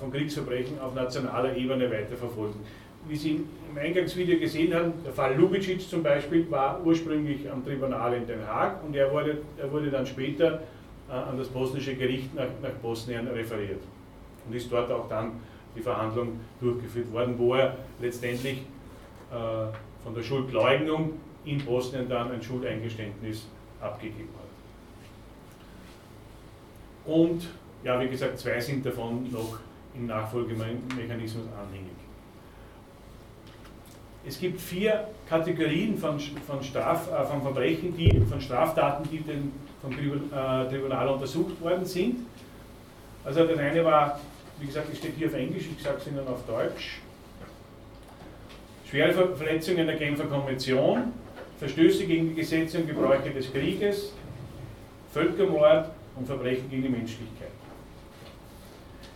von Kriegsverbrechen auf nationaler Ebene weiterverfolgen. Wie Sie im Eingangsvideo gesehen haben, der Fall Lubicic zum Beispiel war ursprünglich am Tribunal in Den Haag und er wurde, er wurde dann später äh, an das bosnische Gericht nach, nach Bosnien referiert und ist dort auch dann die Verhandlung durchgeführt worden, wo er letztendlich äh, von der Schuldleugnung in Bosnien dann ein Schuldeingeständnis abgegeben hat. Und ja, wie gesagt, zwei sind davon noch im Nachfolgemechanismus anhängig. Es gibt vier Kategorien von, von, Straf, äh, von Verbrechen, die, von Straftaten, die den, vom äh, Tribunal untersucht worden sind. Also das eine war, wie gesagt, es steht hier auf Englisch, ich sage es Ihnen auf Deutsch. Schwere Verletzungen der Genfer Konvention, Verstöße gegen die Gesetze und Gebräuche des Krieges, Völkermord und Verbrechen gegen die Menschlichkeit.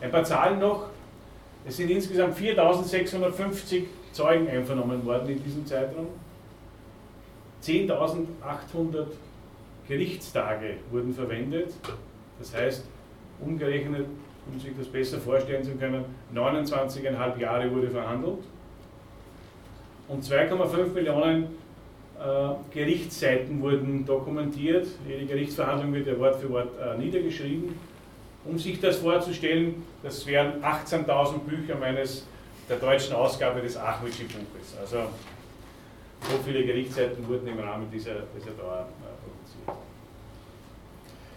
Ein paar Zahlen noch. Es sind insgesamt 4650 Zeugen einvernommen worden in diesem Zeitraum. 10.800 Gerichtstage wurden verwendet. Das heißt, umgerechnet, um sich das besser vorstellen zu können, 29,5 Jahre wurde verhandelt. Und 2,5 Millionen äh, Gerichtsseiten wurden dokumentiert. Jede Gerichtsverhandlung wird ja Wort für Wort äh, niedergeschrieben. Um sich das vorzustellen, das wären 18.000 Bücher meines, der deutschen Ausgabe des Achmetschi Buches. Also so viele Gerichtsseiten wurden im Rahmen dieser, dieser Dauer äh, produziert.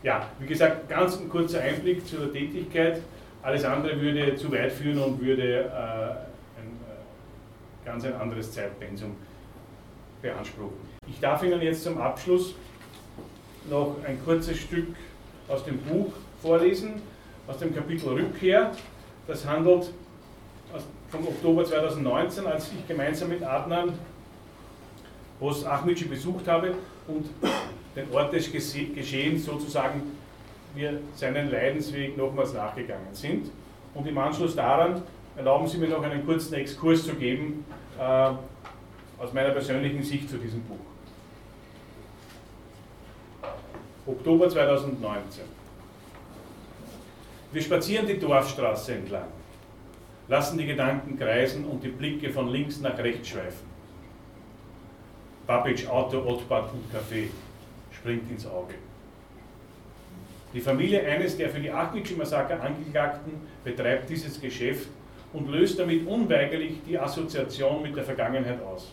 Ja, wie gesagt, ganz ein kurzer Einblick zur Tätigkeit. Alles andere würde zu weit führen und würde äh, ein äh, ganz ein anderes Zeitpensum beanspruchen. Ich darf Ihnen jetzt zum Abschluss noch ein kurzes Stück aus dem Buch vorlesen, aus dem Kapitel Rückkehr. Das handelt vom Oktober 2019, als ich gemeinsam mit Adnan Bos Ahmedci besucht habe und den Ort des Geschehens sozusagen wir seinen Leidensweg nochmals nachgegangen sind. Und im Anschluss daran erlauben Sie mir noch einen kurzen Exkurs zu geben äh, aus meiner persönlichen Sicht zu diesem Buch. Oktober 2019. Wir spazieren die Dorfstraße entlang, lassen die Gedanken kreisen und die Blicke von links nach rechts schweifen. Babic, Auto, Ottbad und Café springt ins Auge. Die Familie eines der für die Achmitschi-Massaker Angeklagten betreibt dieses Geschäft und löst damit unweigerlich die Assoziation mit der Vergangenheit aus.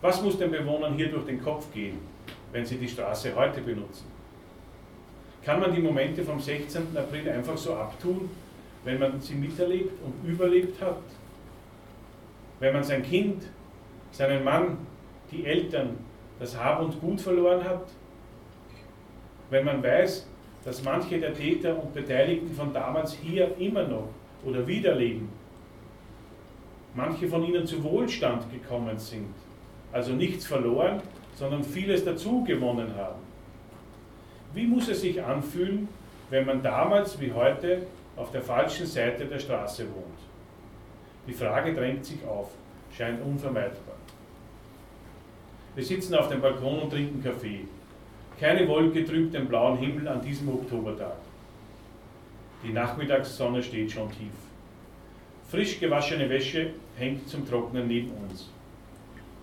Was muss den Bewohnern hier durch den Kopf gehen, wenn sie die Straße heute benutzen? Kann man die Momente vom 16. April einfach so abtun, wenn man sie miterlebt und überlebt hat? Wenn man sein Kind, seinen Mann, die Eltern, das Hab und Gut verloren hat? Wenn man weiß, dass manche der Täter und Beteiligten von damals hier immer noch oder wieder leben, manche von ihnen zu Wohlstand gekommen sind, also nichts verloren, sondern vieles dazu gewonnen haben. Wie muss es sich anfühlen, wenn man damals wie heute auf der falschen Seite der Straße wohnt? Die Frage drängt sich auf, scheint unvermeidbar. Wir sitzen auf dem Balkon und trinken Kaffee. Keine Wolke trübt den blauen Himmel an diesem Oktobertag. Die Nachmittagssonne steht schon tief. Frisch gewaschene Wäsche hängt zum Trocknen neben uns.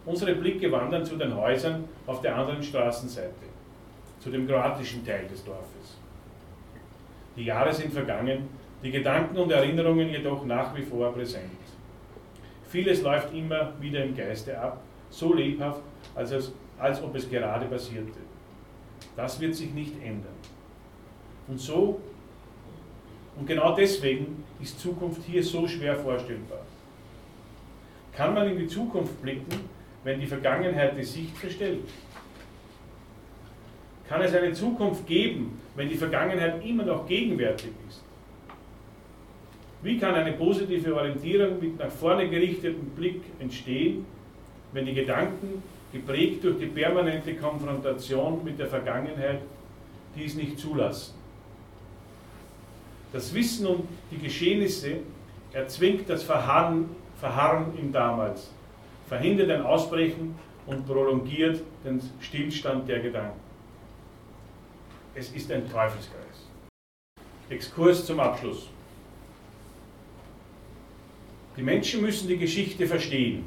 Unsere Blicke wandern zu den Häusern auf der anderen Straßenseite zu dem kroatischen Teil des Dorfes. Die Jahre sind vergangen, die Gedanken und Erinnerungen jedoch nach wie vor präsent. Vieles läuft immer wieder im Geiste ab, so lebhaft, als, es, als ob es gerade passierte. Das wird sich nicht ändern. Und so, und genau deswegen ist Zukunft hier so schwer vorstellbar. Kann man in die Zukunft blicken, wenn die Vergangenheit die Sicht verstellt? Kann es eine Zukunft geben, wenn die Vergangenheit immer noch gegenwärtig ist? Wie kann eine positive Orientierung mit nach vorne gerichtetem Blick entstehen, wenn die Gedanken, geprägt durch die permanente Konfrontation mit der Vergangenheit, dies nicht zulassen? Das Wissen um die Geschehnisse erzwingt das Verharren, Verharren im Damals, verhindert ein Ausbrechen und prolongiert den Stillstand der Gedanken. Es ist ein Teufelskreis. Exkurs zum Abschluss. Die Menschen müssen die Geschichte verstehen,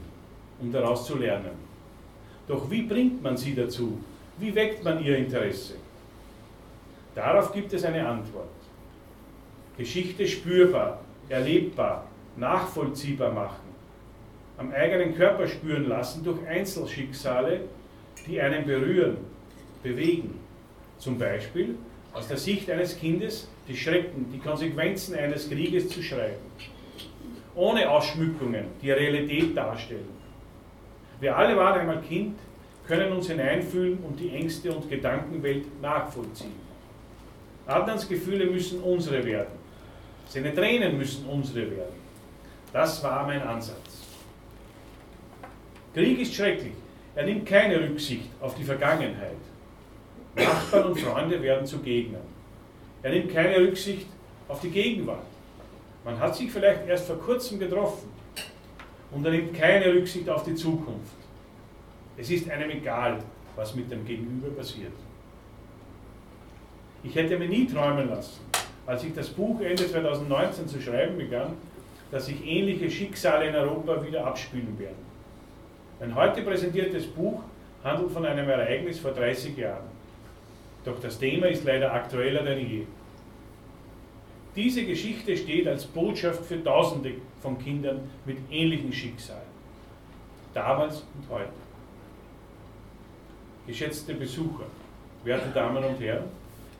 um daraus zu lernen. Doch wie bringt man sie dazu? Wie weckt man ihr Interesse? Darauf gibt es eine Antwort. Geschichte spürbar, erlebbar, nachvollziehbar machen, am eigenen Körper spüren lassen durch Einzelschicksale, die einen berühren, bewegen. Zum Beispiel aus der Sicht eines Kindes die Schrecken, die Konsequenzen eines Krieges zu schreiben. Ohne Ausschmückungen, die Realität darstellen. Wir alle waren einmal Kind, können uns hineinfühlen und die Ängste und Gedankenwelt nachvollziehen. Adnans Gefühle müssen unsere werden. Seine Tränen müssen unsere werden. Das war mein Ansatz. Krieg ist schrecklich. Er nimmt keine Rücksicht auf die Vergangenheit. Nachbarn und Freunde werden zu Gegnern. Er nimmt keine Rücksicht auf die Gegenwart. Man hat sich vielleicht erst vor kurzem getroffen und er nimmt keine Rücksicht auf die Zukunft. Es ist einem egal, was mit dem Gegenüber passiert. Ich hätte mir nie träumen lassen, als ich das Buch Ende 2019 zu schreiben begann, dass sich ähnliche Schicksale in Europa wieder abspielen werden. Ein heute präsentiertes Buch handelt von einem Ereignis vor 30 Jahren. Doch das Thema ist leider aktueller denn je. Diese Geschichte steht als Botschaft für Tausende von Kindern mit ähnlichen Schicksalen. Damals und heute. Geschätzte Besucher, werte Damen und Herren,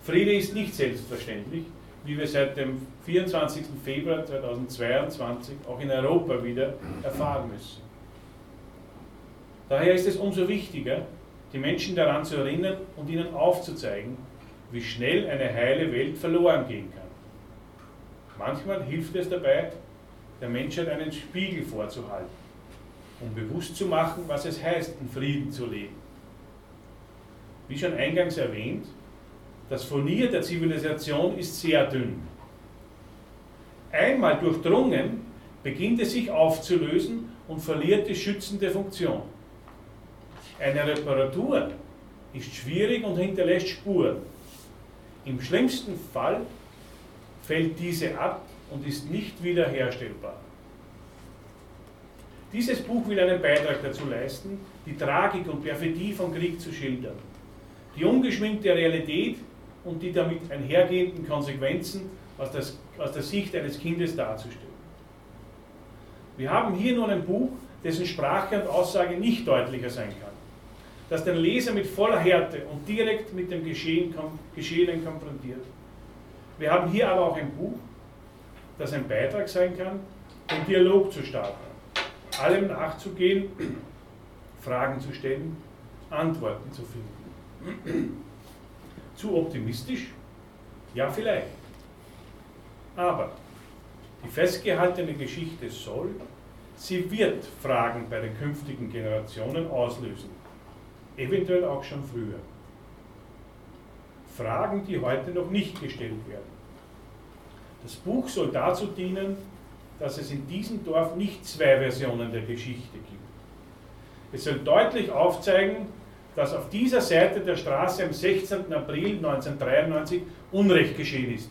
Friede ist nicht selbstverständlich wie wir seit dem 24. Februar 2022 auch in Europa wieder erfahren müssen. Daher ist es umso wichtiger, die Menschen daran zu erinnern und ihnen aufzuzeigen, wie schnell eine heile Welt verloren gehen kann. Manchmal hilft es dabei, der Menschheit einen Spiegel vorzuhalten, um bewusst zu machen, was es heißt, in Frieden zu leben. Wie schon eingangs erwähnt, das Furnier der Zivilisation ist sehr dünn. Einmal durchdrungen, beginnt es sich aufzulösen und verliert die schützende Funktion. Eine Reparatur ist schwierig und hinterlässt Spuren. Im schlimmsten Fall fällt diese ab und ist nicht wiederherstellbar. Dieses Buch will einen Beitrag dazu leisten, die Tragik und Perfidie von Krieg zu schildern. Die ungeschminkte Realität und die damit einhergehenden Konsequenzen aus, das, aus der Sicht eines Kindes darzustellen. Wir haben hier nun ein Buch, dessen Sprache und Aussage nicht deutlicher sein kann, das den Leser mit voller Härte und direkt mit dem Geschehen, Geschehenen konfrontiert. Wir haben hier aber auch ein Buch, das ein Beitrag sein kann, den Dialog zu starten, allem nachzugehen, [clears throat] Fragen zu stellen, Antworten zu finden. Zu optimistisch? Ja, vielleicht. Aber die festgehaltene Geschichte soll, sie wird Fragen bei den künftigen Generationen auslösen. Eventuell auch schon früher. Fragen, die heute noch nicht gestellt werden. Das Buch soll dazu dienen, dass es in diesem Dorf nicht zwei Versionen der Geschichte gibt. Es soll deutlich aufzeigen, dass auf dieser Seite der Straße am 16. April 1993 Unrecht geschehen ist.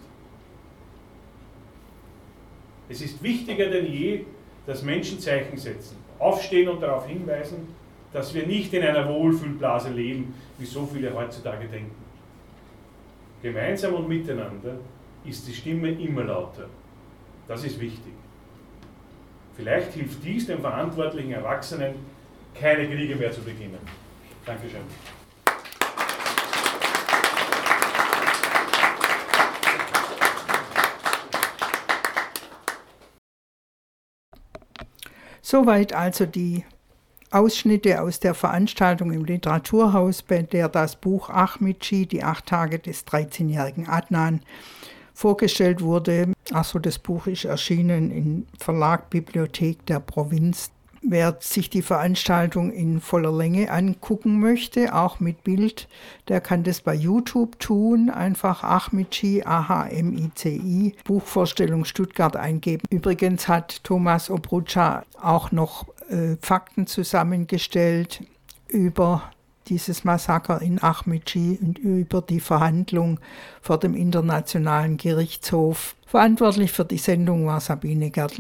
Es ist wichtiger denn je, dass Menschen Zeichen setzen, aufstehen und darauf hinweisen, dass wir nicht in einer Wohlfühlblase leben, wie so viele heutzutage denken. Gemeinsam und miteinander ist die Stimme immer lauter. Das ist wichtig. Vielleicht hilft dies den verantwortlichen Erwachsenen, keine Kriege mehr zu beginnen. Dankeschön. Soweit also die Ausschnitte aus der Veranstaltung im Literaturhaus, bei der das Buch Ahmedci, die acht Tage des 13-jährigen Adnan, vorgestellt wurde. Achso, das Buch ist erschienen im Verlag Bibliothek der Provinz. Wer sich die Veranstaltung in voller Länge angucken möchte, auch mit Bild, der kann das bei YouTube tun. Einfach Ahmici, A-H-M-I-C-I, Buchvorstellung Stuttgart eingeben. Übrigens hat Thomas Obrucha auch noch Fakten zusammengestellt über dieses Massaker in Ahmici und über die Verhandlung vor dem Internationalen Gerichtshof. Verantwortlich für die Sendung war Sabine Gertl.